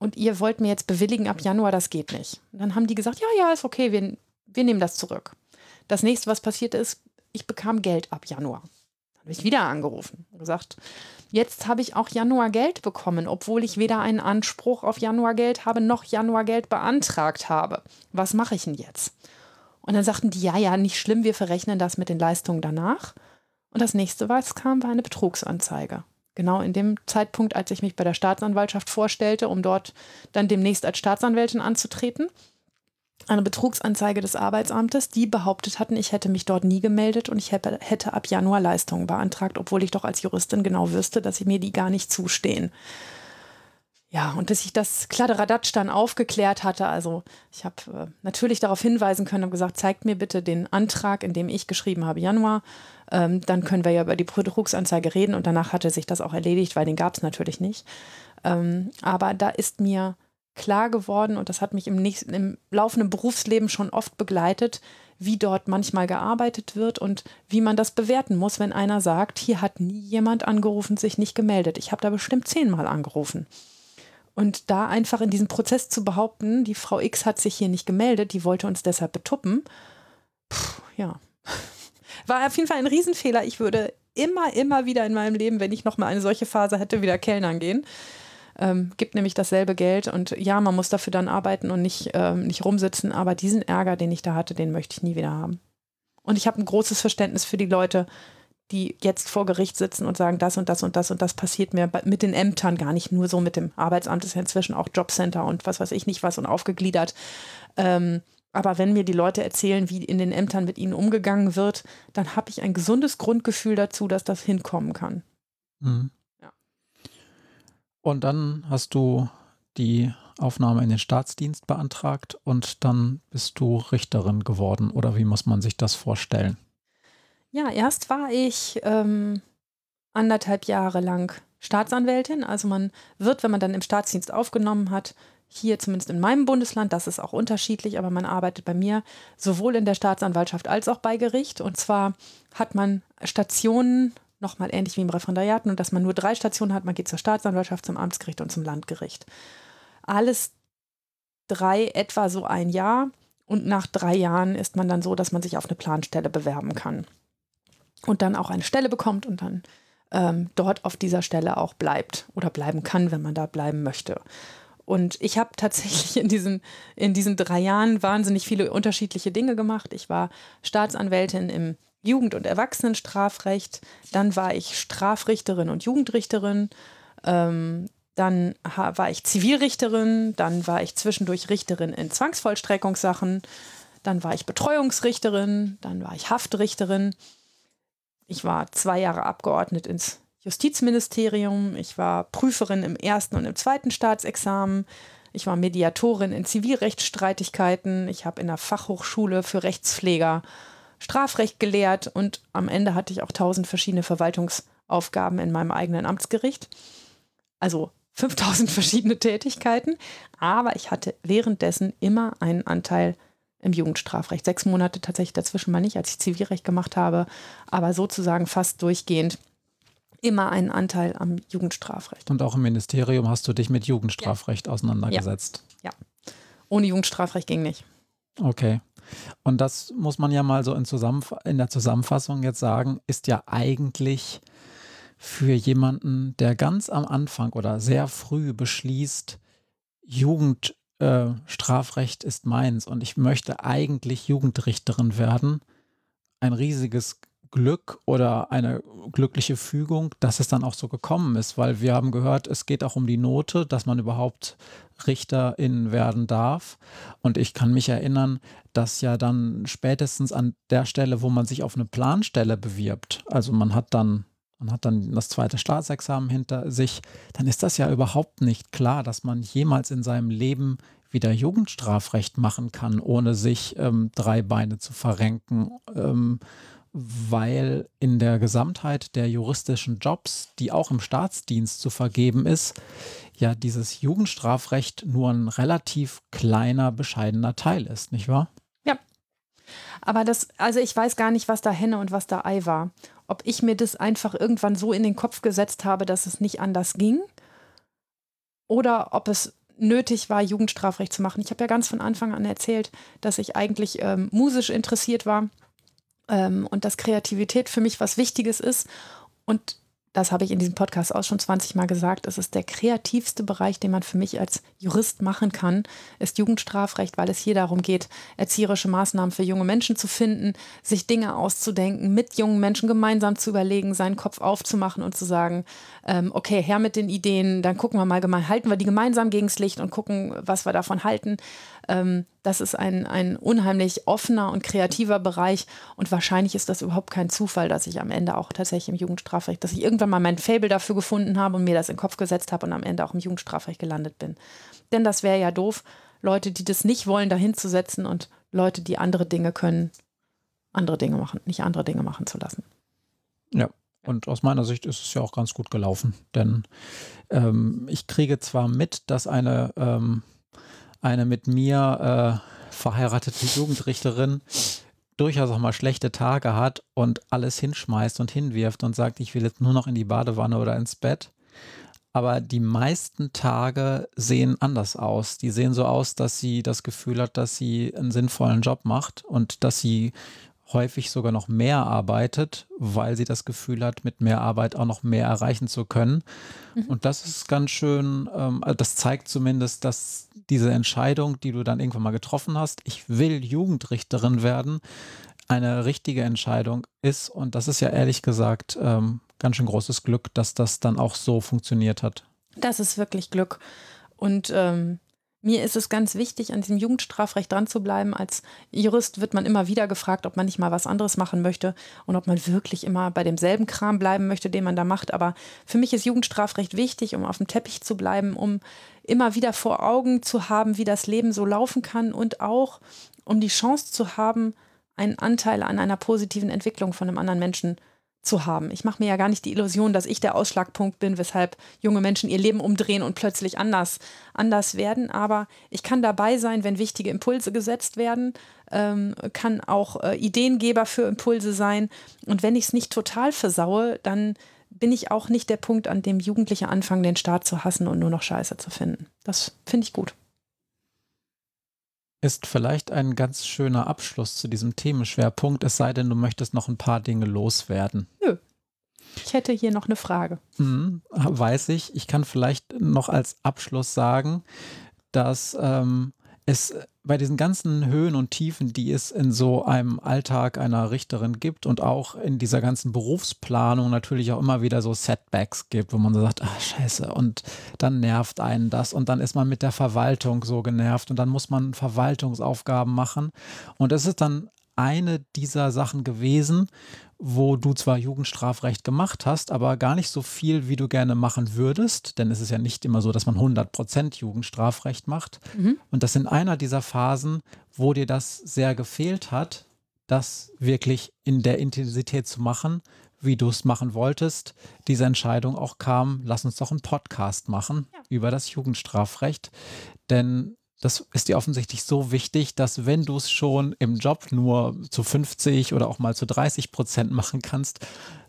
und ihr wollt mir jetzt bewilligen ab Januar, das geht nicht. Und dann haben die gesagt, ja, ja, ist okay, wir, wir nehmen das zurück. Das nächste, was passiert ist, ich bekam Geld ab Januar. Dann habe ich wieder angerufen und gesagt, jetzt habe ich auch Januar Geld bekommen, obwohl ich weder einen Anspruch auf Januar Geld habe, noch Januar Geld beantragt habe. Was mache ich denn jetzt? Und dann sagten die, ja, ja, nicht schlimm, wir verrechnen das mit den Leistungen danach. Und das nächste, was kam, war eine Betrugsanzeige. Genau in dem Zeitpunkt, als ich mich bei der Staatsanwaltschaft vorstellte, um dort dann demnächst als Staatsanwältin anzutreten. Eine Betrugsanzeige des Arbeitsamtes, die behauptet hatten, ich hätte mich dort nie gemeldet und ich hätte, ab Januar Leistungen beantragt, obwohl ich doch als Juristin genau wüsste, dass sie mir die gar nicht zustehen. Ja, und dass ich das Kladderadatsch dann aufgeklärt hatte, also ich habe äh, natürlich darauf hinweisen können und gesagt, zeigt mir bitte den Antrag, in dem ich geschrieben habe Januar, ähm, dann können wir ja über die Betrugsanzeige reden und danach hatte sich das auch erledigt, weil den gab es natürlich nicht. Ähm, aber da ist mir klar geworden und das hat mich im, nächsten, im laufenden Berufsleben schon oft begleitet, wie dort manchmal gearbeitet wird und wie man das bewerten muss, wenn einer sagt, hier hat nie jemand angerufen, sich nicht gemeldet. Ich habe da bestimmt zehnmal angerufen. Und da einfach in diesem Prozess zu behaupten, die Frau X hat sich hier nicht gemeldet, die wollte uns deshalb betuppen, Puh, ja, war auf jeden Fall ein Riesenfehler. Ich würde immer, immer wieder in meinem Leben, wenn ich nochmal eine solche Phase hätte, wieder Kellnern gehen. Ähm, gibt nämlich dasselbe Geld und ja, man muss dafür dann arbeiten und nicht, ähm, nicht rumsitzen, aber diesen Ärger, den ich da hatte, den möchte ich nie wieder haben. Und ich habe ein großes Verständnis für die Leute, die jetzt vor Gericht sitzen und sagen, das und das und das und das passiert mir mit den Ämtern gar nicht nur so mit dem Arbeitsamt ist ja inzwischen auch Jobcenter und was weiß ich nicht was und aufgegliedert. Ähm, aber wenn mir die Leute erzählen, wie in den Ämtern mit ihnen umgegangen wird, dann habe ich ein gesundes Grundgefühl dazu, dass das hinkommen kann. Mhm. Ja. Und dann hast du die Aufnahme in den Staatsdienst beantragt und dann bist du Richterin geworden. Oder wie muss man sich das vorstellen? Ja, erst war ich ähm, anderthalb Jahre lang Staatsanwältin. Also man wird, wenn man dann im Staatsdienst aufgenommen hat, hier zumindest in meinem Bundesland, das ist auch unterschiedlich, aber man arbeitet bei mir sowohl in der Staatsanwaltschaft als auch bei Gericht. Und zwar hat man Stationen, nochmal ähnlich wie im Referendariat, nur dass man nur drei Stationen hat. Man geht zur Staatsanwaltschaft, zum Amtsgericht und zum Landgericht. Alles drei etwa so ein Jahr. Und nach drei Jahren ist man dann so, dass man sich auf eine Planstelle bewerben kann und dann auch eine Stelle bekommt und dann ähm, dort auf dieser Stelle auch bleibt oder bleiben kann, wenn man da bleiben möchte. Und ich habe tatsächlich in diesen, in diesen drei Jahren wahnsinnig viele unterschiedliche Dinge gemacht. Ich war Staatsanwältin im Jugend- und Erwachsenenstrafrecht, dann war ich Strafrichterin und Jugendrichterin, ähm, dann war ich Zivilrichterin, dann war ich zwischendurch Richterin in Zwangsvollstreckungssachen, dann war ich Betreuungsrichterin, dann war ich Haftrichterin. Ich war zwei Jahre Abgeordnet ins Justizministerium. Ich war Prüferin im ersten und im zweiten Staatsexamen. Ich war Mediatorin in Zivilrechtsstreitigkeiten. Ich habe in der Fachhochschule für Rechtspfleger Strafrecht gelehrt und am Ende hatte ich auch tausend verschiedene Verwaltungsaufgaben in meinem eigenen Amtsgericht. Also 5000 verschiedene Tätigkeiten. Aber ich hatte währenddessen immer einen Anteil im Jugendstrafrecht. Sechs Monate tatsächlich dazwischen mal nicht, als ich Zivilrecht gemacht habe, aber sozusagen fast durchgehend immer einen Anteil am Jugendstrafrecht. Und auch im Ministerium hast du dich mit Jugendstrafrecht auseinandergesetzt. Ohne Jugendstrafrecht ging nicht. Okay. Und das muss man ja mal so in, Zusammenf in der Zusammenfassung jetzt sagen, ist ja eigentlich für jemanden, der ganz am Anfang oder sehr früh beschließt, Jugendstrafrecht äh, ist meins und ich möchte eigentlich Jugendrichterin werden, ein riesiges Glück oder eine glückliche Fügung, dass es dann auch so gekommen ist, weil wir haben gehört, es geht auch um die Note, dass man überhaupt Richterin werden darf. Und ich kann mich erinnern, dass ja dann spätestens an der Stelle, wo man sich auf eine Planstelle bewirbt, also man hat dann man hat dann das zweite Staatsexamen hinter sich, dann ist das ja überhaupt nicht klar, dass man jemals in seinem Leben wieder Jugendstrafrecht machen kann, ohne sich ähm, drei Beine zu verrenken. Ähm, weil in der Gesamtheit der juristischen Jobs, die auch im Staatsdienst zu vergeben ist, ja dieses Jugendstrafrecht nur ein relativ kleiner, bescheidener Teil ist, nicht wahr? Ja. Aber das, also ich weiß gar nicht, was da Henne und was da Ei war. Ob ich mir das einfach irgendwann so in den Kopf gesetzt habe, dass es nicht anders ging, oder ob es nötig war, Jugendstrafrecht zu machen. Ich habe ja ganz von Anfang an erzählt, dass ich eigentlich ähm, musisch interessiert war ähm, und dass Kreativität für mich was Wichtiges ist. Und das habe ich in diesem Podcast auch schon 20 Mal gesagt, es ist der kreativste Bereich, den man für mich als Jurist machen kann, ist Jugendstrafrecht, weil es hier darum geht, erzieherische Maßnahmen für junge Menschen zu finden, sich Dinge auszudenken, mit jungen Menschen gemeinsam zu überlegen, seinen Kopf aufzumachen und zu sagen, ähm, okay, her mit den Ideen, dann gucken wir mal, halten wir die gemeinsam gegens Licht und gucken, was wir davon halten. Ähm, das ist ein, ein unheimlich offener und kreativer Bereich und wahrscheinlich ist das überhaupt kein Zufall, dass ich am Ende auch tatsächlich im Jugendstrafrecht, dass ich irgendwann mal mein Fable dafür gefunden habe und mir das in den Kopf gesetzt habe und am Ende auch im Jugendstrafrecht gelandet bin. Denn das wäre ja doof, Leute, die das nicht wollen, dahin zu setzen und Leute, die andere Dinge können, andere Dinge machen, nicht andere Dinge machen zu lassen. Ja, und aus meiner Sicht ist es ja auch ganz gut gelaufen, denn ähm, ich kriege zwar mit, dass eine ähm, eine mit mir äh, verheiratete Jugendrichterin durchaus auch mal schlechte Tage hat und alles hinschmeißt und hinwirft und sagt, ich will jetzt nur noch in die Badewanne oder ins Bett. Aber die meisten Tage sehen anders aus. Die sehen so aus, dass sie das Gefühl hat, dass sie einen sinnvollen Job macht und dass sie häufig sogar noch mehr arbeitet, weil sie das Gefühl hat, mit mehr Arbeit auch noch mehr erreichen zu können. Mhm. Und das ist ganz schön, ähm, äh, das zeigt zumindest, dass diese Entscheidung, die du dann irgendwann mal getroffen hast, ich will Jugendrichterin werden, eine richtige Entscheidung ist. Und das ist ja ehrlich gesagt ähm, ganz schön großes Glück, dass das dann auch so funktioniert hat. Das ist wirklich Glück. Und ähm, mir ist es ganz wichtig, an diesem Jugendstrafrecht dran zu bleiben. Als Jurist wird man immer wieder gefragt, ob man nicht mal was anderes machen möchte und ob man wirklich immer bei demselben Kram bleiben möchte, den man da macht. Aber für mich ist Jugendstrafrecht wichtig, um auf dem Teppich zu bleiben, um immer wieder vor Augen zu haben, wie das Leben so laufen kann und auch um die Chance zu haben, einen Anteil an einer positiven Entwicklung von einem anderen Menschen zu haben. Ich mache mir ja gar nicht die Illusion, dass ich der Ausschlagpunkt bin, weshalb junge Menschen ihr Leben umdrehen und plötzlich anders, anders werden. Aber ich kann dabei sein, wenn wichtige Impulse gesetzt werden, ähm, kann auch äh, Ideengeber für Impulse sein. Und wenn ich es nicht total versaue, dann bin ich auch nicht der Punkt, an dem Jugendliche anfangen, den Staat zu hassen und nur noch Scheiße zu finden. Das finde ich gut ist vielleicht ein ganz schöner Abschluss zu diesem Themenschwerpunkt, es sei denn, du möchtest noch ein paar Dinge loswerden. Nö. Ich hätte hier noch eine Frage. Mhm, weiß ich. Ich kann vielleicht noch als Abschluss sagen, dass ähm, es bei diesen ganzen Höhen und Tiefen, die es in so einem Alltag einer Richterin gibt und auch in dieser ganzen Berufsplanung natürlich auch immer wieder so Setbacks gibt, wo man so sagt, ach scheiße, und dann nervt einen das und dann ist man mit der Verwaltung so genervt und dann muss man Verwaltungsaufgaben machen. Und es ist dann eine dieser Sachen gewesen, wo du zwar Jugendstrafrecht gemacht hast, aber gar nicht so viel, wie du gerne machen würdest, denn es ist ja nicht immer so, dass man 100% Jugendstrafrecht macht. Mhm. Und das in einer dieser Phasen, wo dir das sehr gefehlt hat, das wirklich in der Intensität zu machen, wie du es machen wolltest, diese Entscheidung auch kam, lass uns doch einen Podcast machen ja. über das Jugendstrafrecht. Denn das ist dir offensichtlich so wichtig, dass wenn du es schon im Job nur zu 50 oder auch mal zu 30 Prozent machen kannst,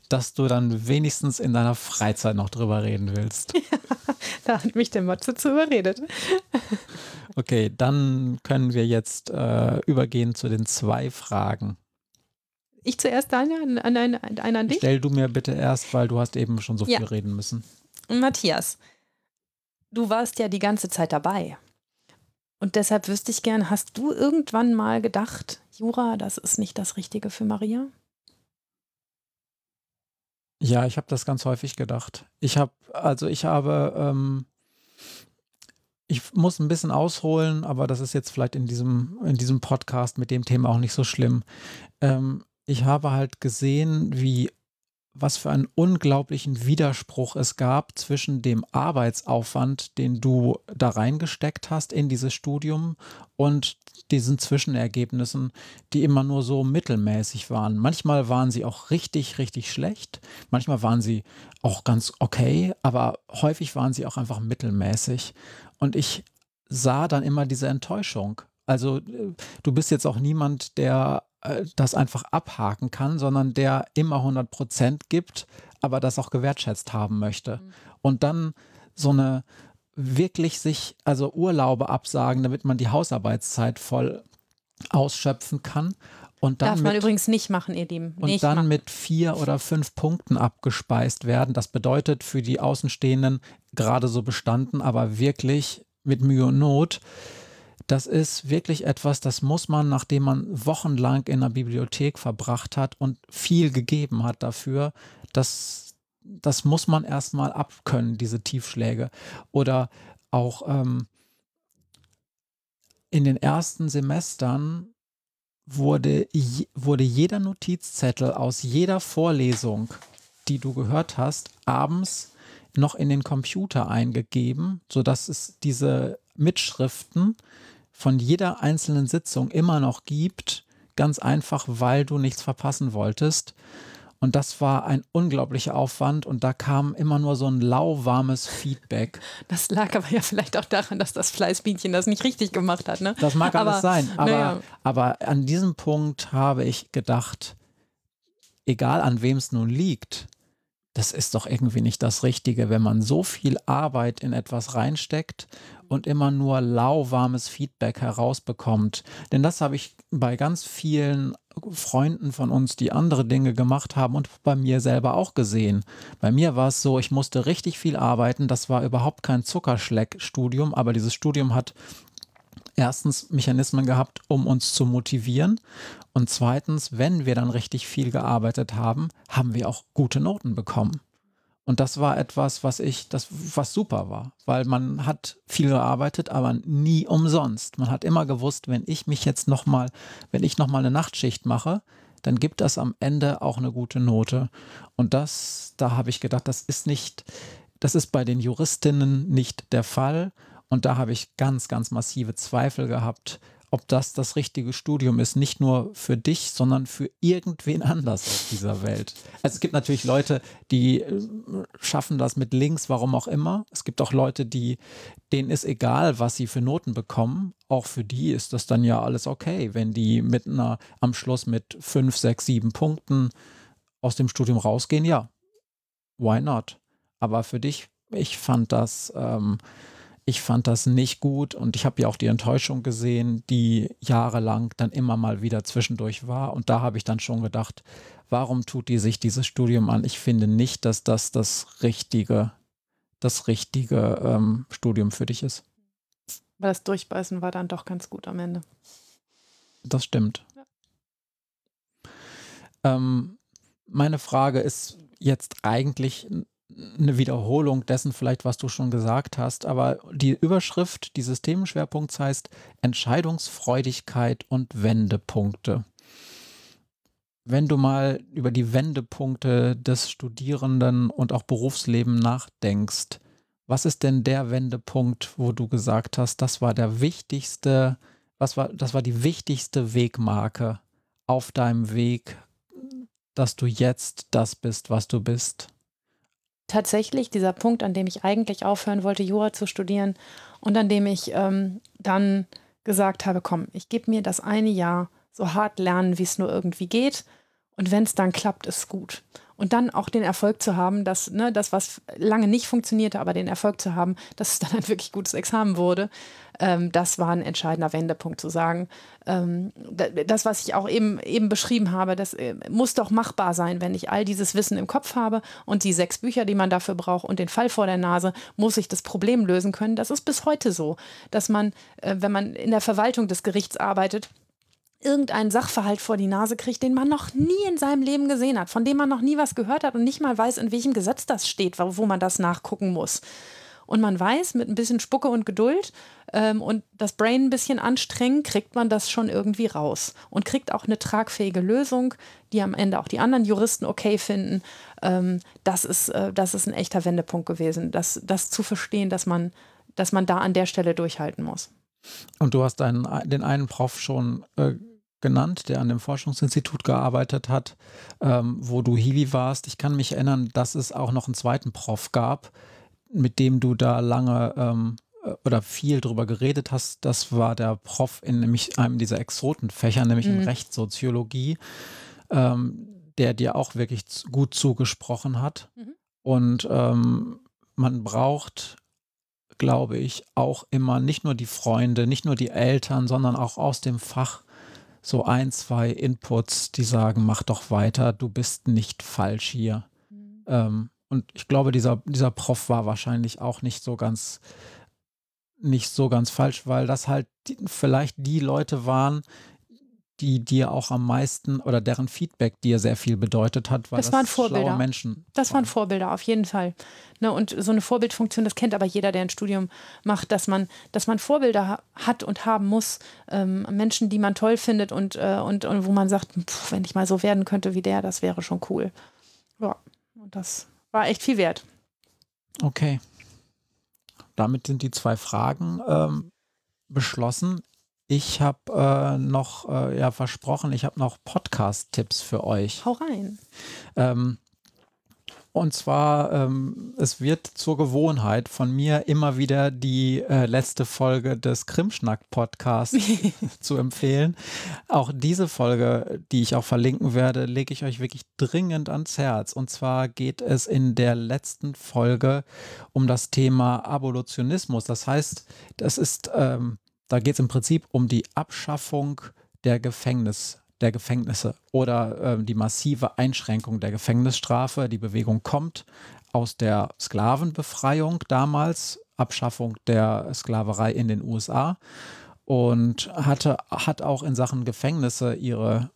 dass du dann wenigstens in deiner Freizeit noch drüber reden willst. Ja, da hat mich der Matze zu überredet. Okay, dann können wir jetzt äh, übergehen zu den zwei Fragen. Ich zuerst eine an, an, an, an dich? Stell du mir bitte erst, weil du hast eben schon so ja. viel reden müssen. Matthias, du warst ja die ganze Zeit dabei. Und deshalb wüsste ich gern, hast du irgendwann mal gedacht, Jura, das ist nicht das Richtige für Maria? Ja, ich habe das ganz häufig gedacht. Ich habe, also ich habe, ähm, ich muss ein bisschen ausholen, aber das ist jetzt vielleicht in diesem, in diesem Podcast mit dem Thema auch nicht so schlimm. Ähm, ich habe halt gesehen, wie was für einen unglaublichen Widerspruch es gab zwischen dem Arbeitsaufwand, den du da reingesteckt hast in dieses Studium und diesen Zwischenergebnissen, die immer nur so mittelmäßig waren. Manchmal waren sie auch richtig, richtig schlecht. Manchmal waren sie auch ganz okay, aber häufig waren sie auch einfach mittelmäßig. Und ich sah dann immer diese Enttäuschung. Also äh, du bist jetzt auch niemand, der das einfach abhaken kann, sondern der immer 100 Prozent gibt, aber das auch gewertschätzt haben möchte. Mhm. Und dann so eine wirklich sich, also Urlaube absagen, damit man die Hausarbeitszeit voll ausschöpfen kann. Und dann Darf man übrigens nicht machen, ihr Lieben. Und nicht dann machen. mit vier oder fünf Punkten abgespeist werden. Das bedeutet für die Außenstehenden gerade so bestanden, aber wirklich mit Mühe und Not das ist wirklich etwas, das muss man, nachdem man wochenlang in der Bibliothek verbracht hat und viel gegeben hat dafür, das, das muss man erstmal abkönnen, diese Tiefschläge. Oder auch ähm, in den ersten Semestern wurde, wurde jeder Notizzettel aus jeder Vorlesung, die du gehört hast, abends noch in den Computer eingegeben, sodass es diese Mitschriften von jeder einzelnen Sitzung immer noch gibt, ganz einfach, weil du nichts verpassen wolltest. Und das war ein unglaublicher Aufwand und da kam immer nur so ein lauwarmes Feedback. Das lag aber ja vielleicht auch daran, dass das Fleißbienchen das nicht richtig gemacht hat. Ne? Das mag aber, alles sein, aber, ja. aber an diesem Punkt habe ich gedacht, egal an wem es nun liegt, das ist doch irgendwie nicht das Richtige, wenn man so viel Arbeit in etwas reinsteckt und immer nur lauwarmes Feedback herausbekommt. Denn das habe ich bei ganz vielen Freunden von uns, die andere Dinge gemacht haben und bei mir selber auch gesehen. Bei mir war es so, ich musste richtig viel arbeiten. Das war überhaupt kein Zuckerschleckstudium, aber dieses Studium hat erstens Mechanismen gehabt, um uns zu motivieren. Und zweitens, wenn wir dann richtig viel gearbeitet haben, haben wir auch gute Noten bekommen. Und das war etwas, was ich, das, was super war, weil man hat viel gearbeitet, aber nie umsonst. Man hat immer gewusst, wenn ich mich jetzt nochmal, wenn ich nochmal eine Nachtschicht mache, dann gibt das am Ende auch eine gute Note. Und das, da habe ich gedacht, das ist nicht, das ist bei den Juristinnen nicht der Fall. Und da habe ich ganz, ganz massive Zweifel gehabt, ob das das richtige Studium ist, nicht nur für dich, sondern für irgendwen anders auf dieser Welt. Also es gibt natürlich Leute, die äh, schaffen das mit links, warum auch immer. Es gibt auch Leute, die, denen ist egal, was sie für Noten bekommen. Auch für die ist das dann ja alles okay, wenn die mit einer, am Schluss mit fünf, sechs, sieben Punkten aus dem Studium rausgehen, ja. Why not? Aber für dich, ich fand das, ähm, ich fand das nicht gut und ich habe ja auch die Enttäuschung gesehen, die jahrelang dann immer mal wieder zwischendurch war. Und da habe ich dann schon gedacht, warum tut die sich dieses Studium an? Ich finde nicht, dass das das richtige, das richtige ähm, Studium für dich ist. Aber das Durchbeißen war dann doch ganz gut am Ende. Das stimmt. Ja. Ähm, meine Frage ist jetzt eigentlich eine Wiederholung dessen vielleicht, was du schon gesagt hast, aber die Überschrift dieses Themenschwerpunkts heißt Entscheidungsfreudigkeit und Wendepunkte. Wenn du mal über die Wendepunkte des Studierenden und auch Berufsleben nachdenkst, was ist denn der Wendepunkt, wo du gesagt hast, das war der wichtigste, was war, das war die wichtigste Wegmarke auf deinem Weg, dass du jetzt das bist, was du bist? Tatsächlich dieser Punkt, an dem ich eigentlich aufhören wollte, Jura zu studieren und an dem ich ähm, dann gesagt habe, komm, ich gebe mir das eine Jahr so hart lernen, wie es nur irgendwie geht. Und wenn es dann klappt, ist gut. Und dann auch den Erfolg zu haben, dass ne, das, was lange nicht funktionierte, aber den Erfolg zu haben, dass es dann ein wirklich gutes Examen wurde, ähm, das war ein entscheidender Wendepunkt zu sagen. Ähm, das, was ich auch eben, eben beschrieben habe, das äh, muss doch machbar sein, wenn ich all dieses Wissen im Kopf habe und die sechs Bücher, die man dafür braucht und den Fall vor der Nase, muss ich das Problem lösen können. Das ist bis heute so, dass man, äh, wenn man in der Verwaltung des Gerichts arbeitet, irgendeinen Sachverhalt vor die Nase kriegt, den man noch nie in seinem Leben gesehen hat, von dem man noch nie was gehört hat und nicht mal weiß, in welchem Gesetz das steht, wo man das nachgucken muss. Und man weiß, mit ein bisschen Spucke und Geduld ähm, und das Brain ein bisschen anstrengen, kriegt man das schon irgendwie raus und kriegt auch eine tragfähige Lösung, die am Ende auch die anderen Juristen okay finden. Ähm, das, ist, äh, das ist ein echter Wendepunkt gewesen, das, das zu verstehen, dass man, dass man da an der Stelle durchhalten muss. Und du hast einen, den einen Prof schon äh, genannt, der an dem Forschungsinstitut gearbeitet hat, ähm, wo du Hiwi warst. Ich kann mich erinnern, dass es auch noch einen zweiten Prof gab, mit dem du da lange ähm, äh, oder viel drüber geredet hast. Das war der Prof in nämlich einem dieser Exotenfächer, nämlich mhm. in Rechtssoziologie, ähm, der dir auch wirklich gut zugesprochen hat. Mhm. Und ähm, man braucht glaube ich, auch immer nicht nur die Freunde, nicht nur die Eltern, sondern auch aus dem Fach so ein, zwei Inputs, die sagen, mach doch weiter, du bist nicht falsch hier. Mhm. Ähm, und ich glaube, dieser, dieser Prof war wahrscheinlich auch nicht so ganz, nicht so ganz falsch, weil das halt die, vielleicht die Leute waren, die dir auch am meisten oder deren Feedback dir sehr viel bedeutet hat, weil das, das waren Vorbilder. Menschen. Das waren Vorbilder auf jeden Fall. Ne, und so eine Vorbildfunktion, das kennt aber jeder, der ein Studium macht, dass man, dass man Vorbilder hat und haben muss, ähm, Menschen, die man toll findet und, äh, und, und wo man sagt, pff, wenn ich mal so werden könnte wie der, das wäre schon cool. Ja, und das war echt viel wert. Okay. Damit sind die zwei Fragen ähm, beschlossen. Ich habe äh, noch äh, ja, versprochen, ich habe noch Podcast-Tipps für euch. Hau rein. Ähm, und zwar, ähm, es wird zur Gewohnheit von mir immer wieder die äh, letzte Folge des Krimschnack-Podcasts zu empfehlen. Auch diese Folge, die ich auch verlinken werde, lege ich euch wirklich dringend ans Herz. Und zwar geht es in der letzten Folge um das Thema Abolitionismus. Das heißt, das ist ähm, da geht es im Prinzip um die Abschaffung der Gefängnis, der Gefängnisse oder äh, die massive Einschränkung der Gefängnisstrafe. Die Bewegung kommt aus der Sklavenbefreiung damals, Abschaffung der Sklaverei in den USA und hatte, hat auch in Sachen Gefängnisse ihre,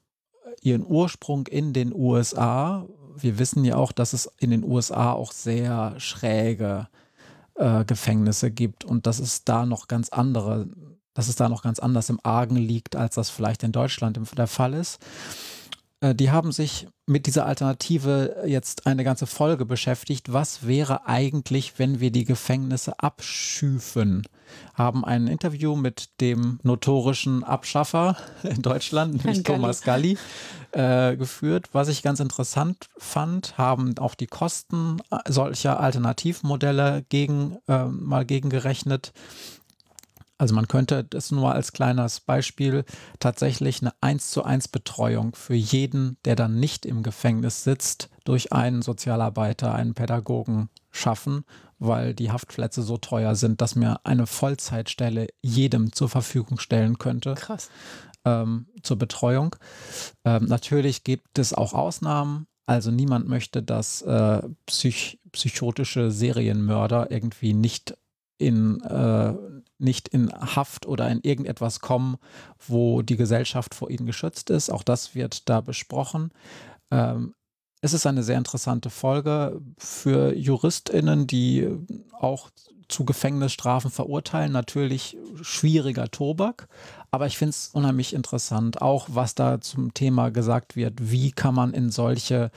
ihren Ursprung in den USA. Wir wissen ja auch, dass es in den USA auch sehr schräge äh, Gefängnisse gibt und dass es da noch ganz andere dass es da noch ganz anders im Argen liegt, als das vielleicht in Deutschland der Fall ist. Äh, die haben sich mit dieser Alternative jetzt eine ganze Folge beschäftigt. Was wäre eigentlich, wenn wir die Gefängnisse abschüfen? Haben ein Interview mit dem notorischen Abschaffer in Deutschland, nämlich Thomas Galli, äh, geführt. Was ich ganz interessant fand, haben auch die Kosten solcher Alternativmodelle gegen, äh, mal gegengerechnet. Also man könnte das nur als kleines Beispiel tatsächlich eine 1 zu 1 Betreuung für jeden, der dann nicht im Gefängnis sitzt, durch einen Sozialarbeiter, einen Pädagogen schaffen, weil die Haftplätze so teuer sind, dass mir eine Vollzeitstelle jedem zur Verfügung stellen könnte. Krass. Ähm, zur Betreuung. Ähm, natürlich gibt es auch Ausnahmen. Also niemand möchte, dass äh, psych psychotische Serienmörder irgendwie nicht in äh, nicht in Haft oder in irgendetwas kommen, wo die Gesellschaft vor ihnen geschützt ist. Auch das wird da besprochen. Ähm, es ist eine sehr interessante Folge für JuristInnen, die auch zu Gefängnisstrafen verurteilen. Natürlich schwieriger Tobak, aber ich finde es unheimlich interessant, auch was da zum Thema gesagt wird. Wie kann man in solche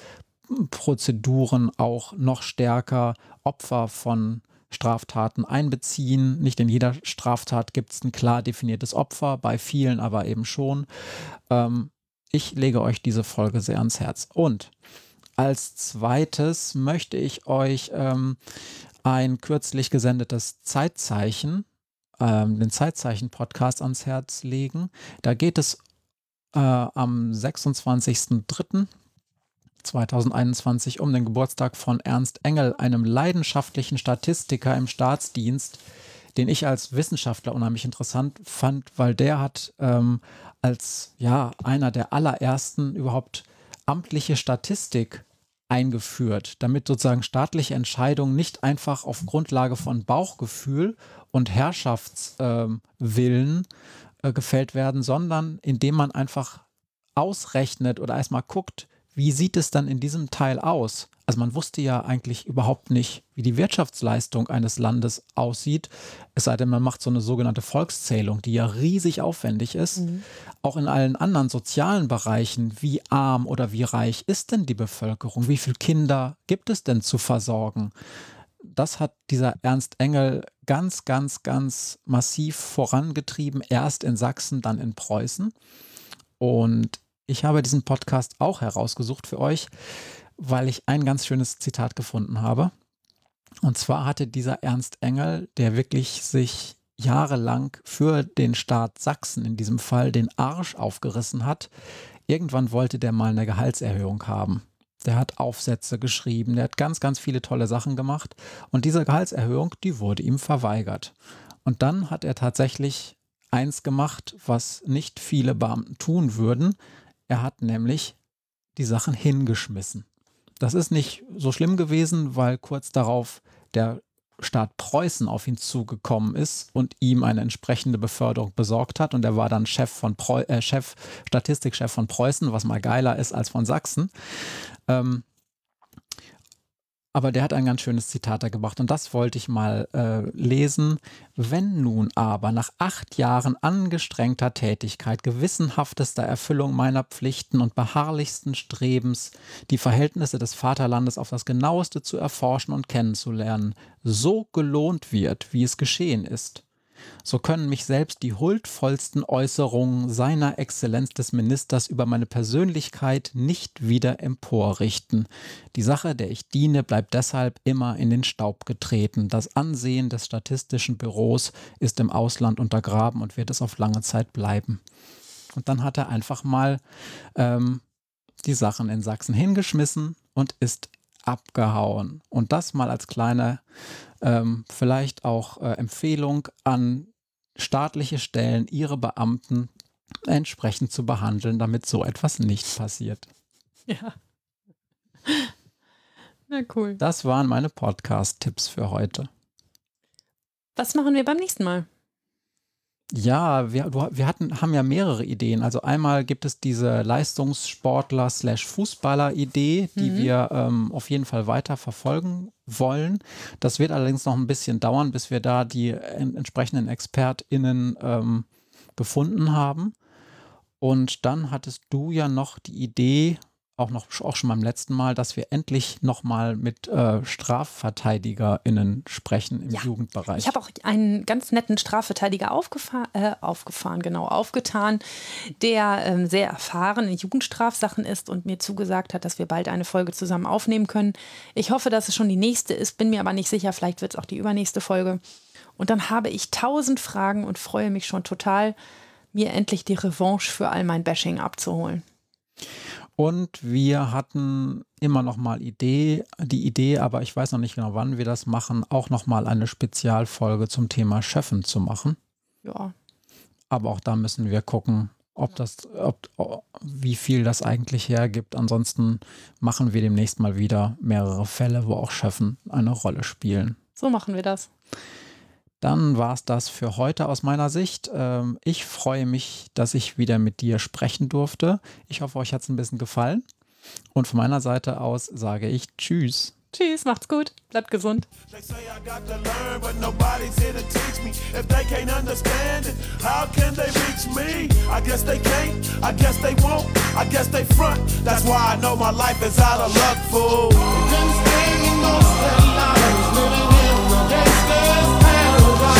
Prozeduren auch noch stärker Opfer von Straftaten einbeziehen. Nicht in jeder Straftat gibt es ein klar definiertes Opfer, bei vielen aber eben schon. Ähm, ich lege euch diese Folge sehr ans Herz. Und als zweites möchte ich euch ähm, ein kürzlich gesendetes Zeitzeichen, ähm, den Zeitzeichen-Podcast ans Herz legen. Da geht es äh, am 26.03 2021 um den Geburtstag von Ernst Engel, einem leidenschaftlichen Statistiker im Staatsdienst, den ich als Wissenschaftler unheimlich interessant fand, weil der hat ähm, als ja einer der allerersten überhaupt amtliche Statistik eingeführt, damit sozusagen staatliche Entscheidungen nicht einfach auf Grundlage von Bauchgefühl und Herrschaftswillen ähm, äh, gefällt werden, sondern indem man einfach ausrechnet oder erstmal guckt, wie sieht es dann in diesem Teil aus? Also man wusste ja eigentlich überhaupt nicht, wie die Wirtschaftsleistung eines Landes aussieht, es sei denn, man macht so eine sogenannte Volkszählung, die ja riesig aufwendig ist. Mhm. Auch in allen anderen sozialen Bereichen, wie arm oder wie reich ist denn die Bevölkerung? Wie viele Kinder gibt es denn zu versorgen? Das hat dieser Ernst Engel ganz, ganz, ganz massiv vorangetrieben, erst in Sachsen, dann in Preußen. Und ich habe diesen Podcast auch herausgesucht für euch, weil ich ein ganz schönes Zitat gefunden habe. Und zwar hatte dieser Ernst Engel, der wirklich sich jahrelang für den Staat Sachsen in diesem Fall den Arsch aufgerissen hat, irgendwann wollte der mal eine Gehaltserhöhung haben. Der hat Aufsätze geschrieben, der hat ganz, ganz viele tolle Sachen gemacht und diese Gehaltserhöhung, die wurde ihm verweigert. Und dann hat er tatsächlich eins gemacht, was nicht viele Beamten tun würden. Er hat nämlich die Sachen hingeschmissen. Das ist nicht so schlimm gewesen, weil kurz darauf der Staat Preußen auf ihn zugekommen ist und ihm eine entsprechende Beförderung besorgt hat. Und er war dann Chef von Preu äh, Chef, Statistikchef von Preußen, was mal geiler ist als von Sachsen. Ähm, aber der hat ein ganz schönes Zitat da gebracht und das wollte ich mal äh, lesen. Wenn nun aber nach acht Jahren angestrengter Tätigkeit, gewissenhaftester Erfüllung meiner Pflichten und beharrlichsten Strebens, die Verhältnisse des Vaterlandes auf das genaueste zu erforschen und kennenzulernen, so gelohnt wird, wie es geschehen ist, so können mich selbst die huldvollsten Äußerungen seiner Exzellenz des Ministers über meine Persönlichkeit nicht wieder emporrichten. Die Sache, der ich diene, bleibt deshalb immer in den Staub getreten. Das Ansehen des statistischen Büros ist im Ausland untergraben und wird es auf lange Zeit bleiben. Und dann hat er einfach mal ähm, die Sachen in Sachsen hingeschmissen und ist abgehauen. Und das mal als kleine, ähm, vielleicht auch äh, Empfehlung an staatliche Stellen, ihre Beamten entsprechend zu behandeln, damit so etwas nicht passiert. Ja. Na cool. Das waren meine Podcast-Tipps für heute. Was machen wir beim nächsten Mal? Ja, wir, wir hatten, haben ja mehrere Ideen. Also einmal gibt es diese Leistungssportler-Fußballer-Idee, die mhm. wir ähm, auf jeden Fall weiter verfolgen wollen. Das wird allerdings noch ein bisschen dauern, bis wir da die entsprechenden ExpertInnen ähm, gefunden haben. Und dann hattest du ja noch die Idee, auch noch auch schon beim letzten Mal, dass wir endlich nochmal mit äh, StrafverteidigerInnen sprechen im ja. Jugendbereich. Ich habe auch einen ganz netten Strafverteidiger aufgefahren, äh, aufgefahren, genau, aufgetan, der ähm, sehr erfahren in Jugendstrafsachen ist und mir zugesagt hat, dass wir bald eine Folge zusammen aufnehmen können. Ich hoffe, dass es schon die nächste ist, bin mir aber nicht sicher, vielleicht wird es auch die übernächste Folge. Und dann habe ich tausend Fragen und freue mich schon total, mir endlich die Revanche für all mein Bashing abzuholen. Und wir hatten immer noch mal Idee, die Idee, aber ich weiß noch nicht genau, wann wir das machen, auch noch mal eine Spezialfolge zum Thema Chefen zu machen. Ja. Aber auch da müssen wir gucken, ob das, ob, wie viel das eigentlich hergibt. Ansonsten machen wir demnächst mal wieder mehrere Fälle, wo auch Chefen eine Rolle spielen. So machen wir das. Dann war es das für heute aus meiner Sicht. Ähm, ich freue mich, dass ich wieder mit dir sprechen durfte. Ich hoffe, euch hat es ein bisschen gefallen. Und von meiner Seite aus sage ich Tschüss. Tschüss, macht's gut, bleibt gesund. They say I got to learn, but nobody's here to teach me. If they can't understand it, how can they reach me? I guess they can't, I guess they won't, I guess they front. That's why I know my life is out of luck, fool. world.